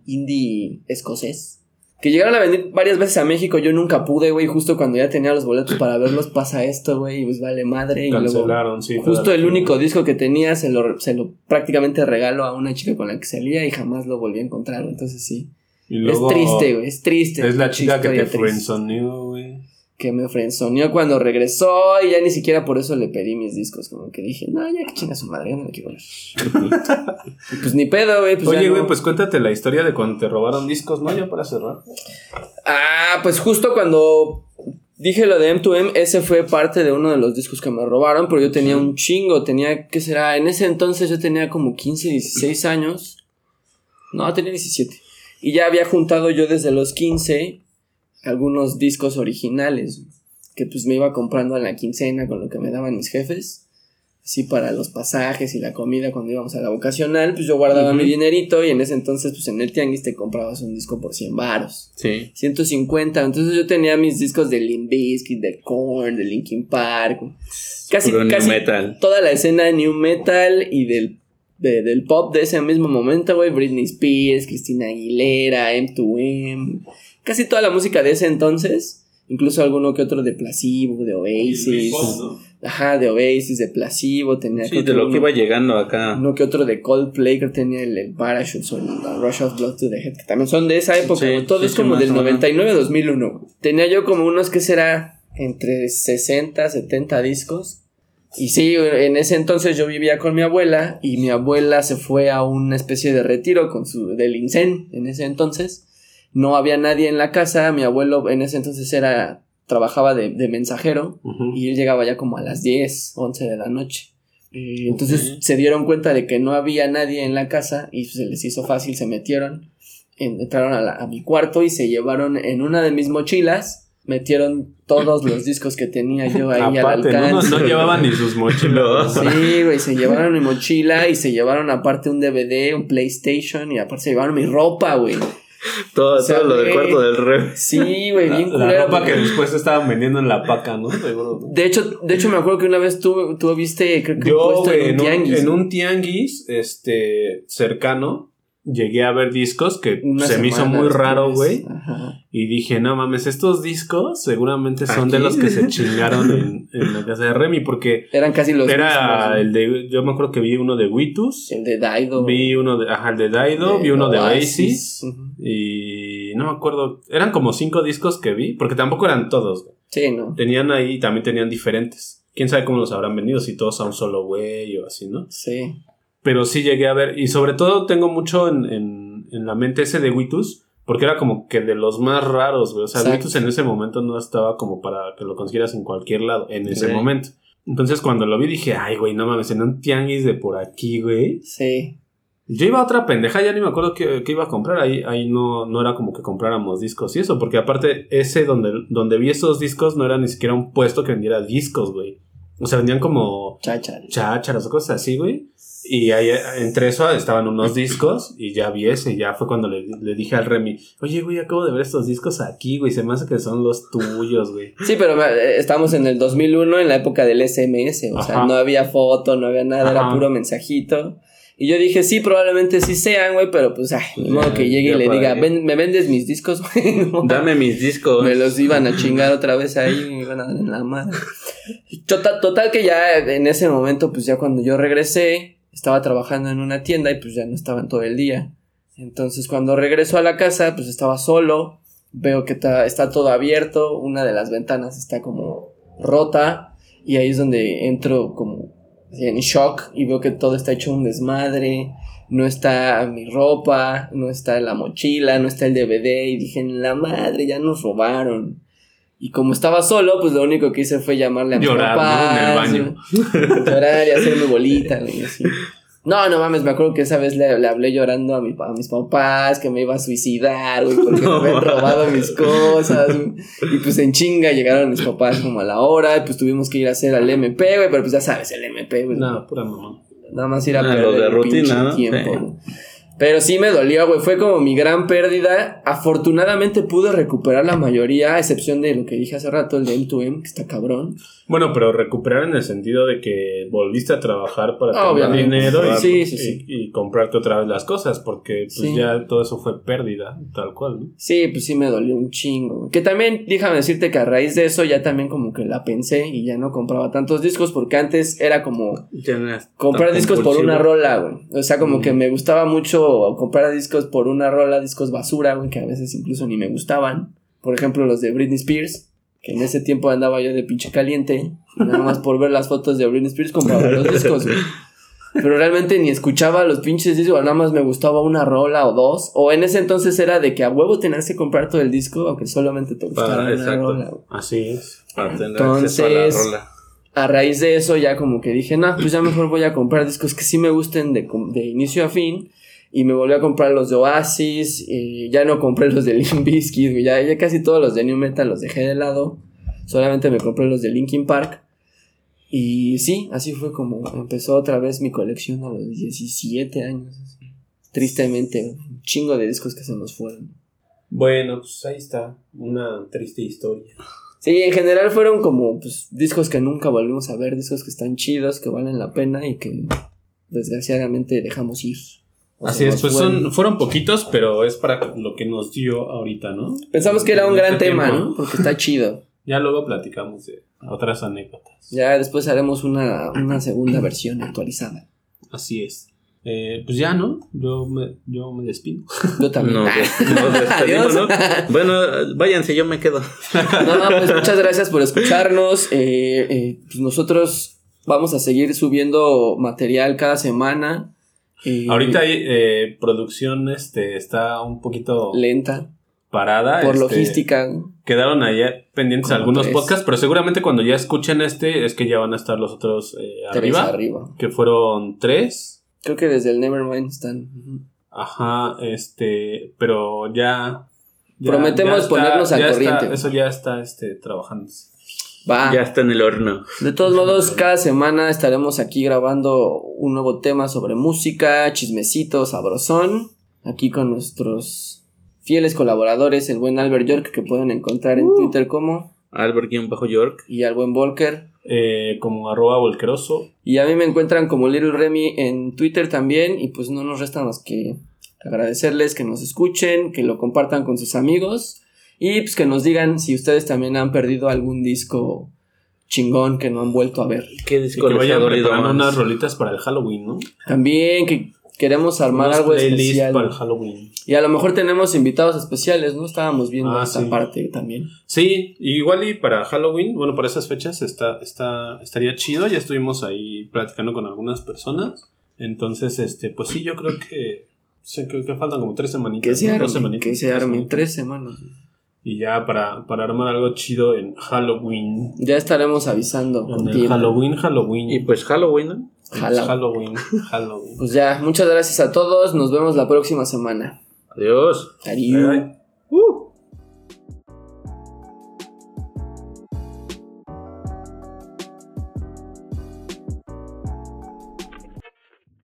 indie escocés. Que llegaron a venir varias veces a México, yo nunca pude, güey, justo cuando ya tenía los boletos para verlos pasa esto, güey, y pues vale madre. Cancelaron, y sí. Justo el único disco que tenía se lo, se lo prácticamente regalo a una chica con la que salía y jamás lo volví a encontrar, entonces sí. es triste, güey, es triste. Es la chica que te friendzoneó, güey. Que me frenzoneó cuando regresó y ya ni siquiera por eso le pedí mis discos. Como que dije, no, ya que chinga su madre, ya no le quiero ver. y pues ni pedo, güey. Pues Oye, güey, pues cuéntate la historia de cuando te robaron discos, ¿no? Ya para cerrar. Ah, pues justo cuando dije lo de M2M, ese fue parte de uno de los discos que me robaron, pero yo tenía un chingo, tenía, ¿qué será? En ese entonces yo tenía como 15, 16 años. No, tenía 17. Y ya había juntado yo desde los 15 algunos discos originales que pues me iba comprando en la quincena con lo que me daban mis jefes. Así para los pasajes y la comida cuando íbamos a la vocacional, pues yo guardaba mi dinerito y en ese entonces pues en el tianguis te comprabas un disco por 100 varos. Sí. 150, entonces yo tenía mis discos de Limp Bizkit, de Korn, de Linkin Park. Casi, casi metal. toda la escena de new metal y del del pop de ese mismo momento, güey, Britney Spears, Cristina Aguilera, M2M, casi toda la música de ese entonces, incluso alguno que otro de Placebo, de Oasis. Ajá, de Oasis, de Placebo, tenía Sí, de lo que iba llegando acá. Uno que otro de Coldplay, que tenía el, el Parachutes o el Rush of Blood to the Head, que también son de esa época, todo es como del 99-2001. Tenía yo como unos que será entre 60, 70 discos. Y sí, en ese entonces yo vivía con mi abuela y mi abuela se fue a una especie de retiro con su del INSEN en ese entonces no había nadie en la casa, mi abuelo en ese entonces era, trabajaba de, mensajero y él llegaba ya como a las 10, 11 de la noche. entonces se dieron cuenta de que no había nadie en la casa y se les hizo fácil, se metieron, entraron a, mi cuarto y se llevaron en una de mis mochilas metieron todos los discos que tenía yo ahí al alcance. No, no, llevaban ni sus mochilas. Sí, güey, se llevaron mi mochila y se llevaron aparte un DVD, un PlayStation y aparte se llevaron mi ropa, güey. Todo, todo lo del cuarto del rey. Sí, güey, bien culero. La ropa que después estaban vendiendo en la paca, ¿no? De hecho, de hecho me acuerdo que una vez tú, tú viste, creo que Yo, en un tianguis. en un tianguis, este, cercano, llegué a ver discos que se me hizo muy raro, güey. Y dije, no mames, estos discos seguramente son de los que se chingaron en, en, la casa de Remy, porque eran casi los Era el de, yo me acuerdo que vi uno de Witus. El de Daido. Vi uno de, ajá, el de Daido, vi uno de Oasis. Y no me acuerdo, eran como cinco discos que vi, porque tampoco eran todos. Sí, ¿no? Tenían ahí, también tenían diferentes. Quién sabe cómo los habrán vendido, si todos a un solo güey o así, ¿no? Sí. Pero sí llegué a ver, y sobre todo tengo mucho en, en, en la mente ese de Witus, porque era como que de los más raros, güey. O sea, Witus en ese momento no estaba como para que lo consiguieras en cualquier lado, en ese momento. Entonces cuando lo vi dije, ay, güey, no mames, en un tianguis de por aquí, güey. Sí. Yo iba a otra pendeja, ya ni me acuerdo qué, iba a comprar. Ahí, ahí no, no era como que compráramos discos y eso, porque aparte, ese donde, donde vi esos discos no era ni siquiera un puesto que vendiera discos, güey. O sea, vendían como. Chácharas. Chácharas o cosas así, güey. Y ahí, entre eso estaban unos discos y ya vi ese. Ya fue cuando le, le, dije al Remy, oye, güey, acabo de ver estos discos aquí, güey. Se me hace que son los tuyos, güey. Sí, pero eh, estamos en el 2001, en la época del SMS. O sea, no había foto, no había nada, era puro mensajito. Y yo dije, sí, probablemente sí sean, güey, pero pues, ay, ni modo que llegue y le diga, ¿me vendes mis discos, güey? Dame mis discos. Me los iban a chingar otra vez ahí, me iban a dar en la madre. Total, total que ya en ese momento, pues ya cuando yo regresé, estaba trabajando en una tienda y pues ya no estaban todo el día. Entonces cuando regreso a la casa, pues estaba solo, veo que está, está todo abierto, una de las ventanas está como rota y ahí es donde entro como en shock y veo que todo está hecho un desmadre, no está mi ropa, no está la mochila, no está el DVD y dije, la madre, ya nos robaron. Y como estaba solo, pues lo único que hice fue llamarle a mi papá. En el baño. Llorar y hacerme bolita, y así. No, no mames, me acuerdo que esa vez le, hablé llorando a, mi, a mis papás que me iba a suicidar, güey, porque me habían robado mis cosas. Y pues en chinga llegaron mis papás como a la hora, y pues tuvimos que ir a hacer al MP, güey, pero pues ya sabes, el MP, güey. No, pura mamá. Nada más ir a ah, perder de rutina, tiempo. Pero sí me dolió, güey. Fue como mi gran pérdida. Afortunadamente pude recuperar la mayoría, a excepción de lo que dije hace rato, el de M2M, que está cabrón. Bueno, pero recuperar en el sentido de que volviste a trabajar para tener dinero y, comprarte otra vez las cosas, porque pues ya todo eso fue pérdida, tal cual, ¿no? Sí, pues sí me dolió un chingo. Que también, déjame decirte que a raíz de eso ya también como que la pensé y ya no compraba tantos discos, porque antes era como comprar discos por una rola, güey. O sea, como que me gustaba mucho comprar discos por una rola, discos basura, güey, que a veces incluso ni me gustaban. Por ejemplo, los de Britney Spears que en ese tiempo andaba yo de pinche caliente, nada más por ver las fotos de Britney Spears compraba los discos, güey. Pero realmente ni escuchaba los pinches discos, nada más me gustaba una rola o dos. O en ese entonces era de que a huevo tenías que comprar todo el disco, aunque solamente te gustara una rola. Así es. entonces, a, raíz de eso ya como que dije, no, pues ya mejor voy a comprar discos que sí me gusten de, de inicio a fin. Y me volví a comprar los de Oasis, y ya no compré los de Limp Bizkit, ya, ya casi todos los de New Metal los dejé de lado. Solamente me compré los de Linkin Park. Y sí, así fue como empezó otra vez mi colección a los 17 años. Tristemente, un chingo de discos que se nos fueron. Bueno, pues ahí está, una triste historia. Sí, en general fueron como pues, discos que nunca volvimos a ver, discos que están chidos, que valen la pena y que desgraciadamente dejamos ir. Así es, pues son, fueron poquitos, pero es para lo que nos dio ahorita, ¿no? Pensamos que era un gran este tema, ¿no? Porque está chido. Ya luego platicamos de otras anécdotas. Ya después haremos una, segunda versión actualizada. Así es. Eh, pues ya, ¿no? Yo me, yo me despido. Yo también. No, despedimos, ¿no? Bueno, váyanse, yo me quedo. No, pues muchas gracias por escucharnos. Eh, eh, pues nosotros vamos a seguir subiendo material cada semana. Ahorita hay producción, este, está un poquito lenta parada. Por este, logística. Quedaron allá pendientes algunos podcasts, pero seguramente cuando ya escuchen este es que ya van a estar los otros eh, arriba, arriba. Que fueron tres. Creo que desde el Nevermind están. Ajá, este, pero ya. Prometemos ponernos al corriente. eso ya está este, trabajando. Va. Ya está en el horno. De todos modos, cada semana estaremos aquí grabando un nuevo tema sobre música, chismecito, sabrosón. Aquí con nuestros fieles colaboradores, el buen Albert York, que pueden encontrar en uh. Twitter como Albert-York. Y al buen Volker. Eh, como arroba volkeroso. Y a mí me encuentran como Little Remy en Twitter también. Y pues no nos resta más que agradecerles que nos escuchen, que lo compartan con sus amigos. Y pues que nos digan si ustedes también han perdido algún disco chingón que no han vuelto a ver. ¿Qué disco y que vayan preparando unas rolitas para el Halloween, ¿no? También que queremos armar algo especial. para el Halloween. Y a lo mejor tenemos invitados especiales, ¿no? Estábamos viendo ah, esa parte también. Sí, igual y para Halloween, bueno, para esas fechas está, está, estaría chido. Ya estuvimos ahí platicando con algunas personas. Entonces, este, pues sí, yo creo que, creo que faltan como tres semanitas. Que se armen, que se armen, tres semanas. Y ya para, para armar algo chido en Halloween. Ya estaremos avisando. En Halloween, Halloween. Y pues Halloween, ¿no? Halloween. Halloween. Pues ya, muchas gracias a todos. Nos vemos la próxima semana. Adiós. Adiós. Uh.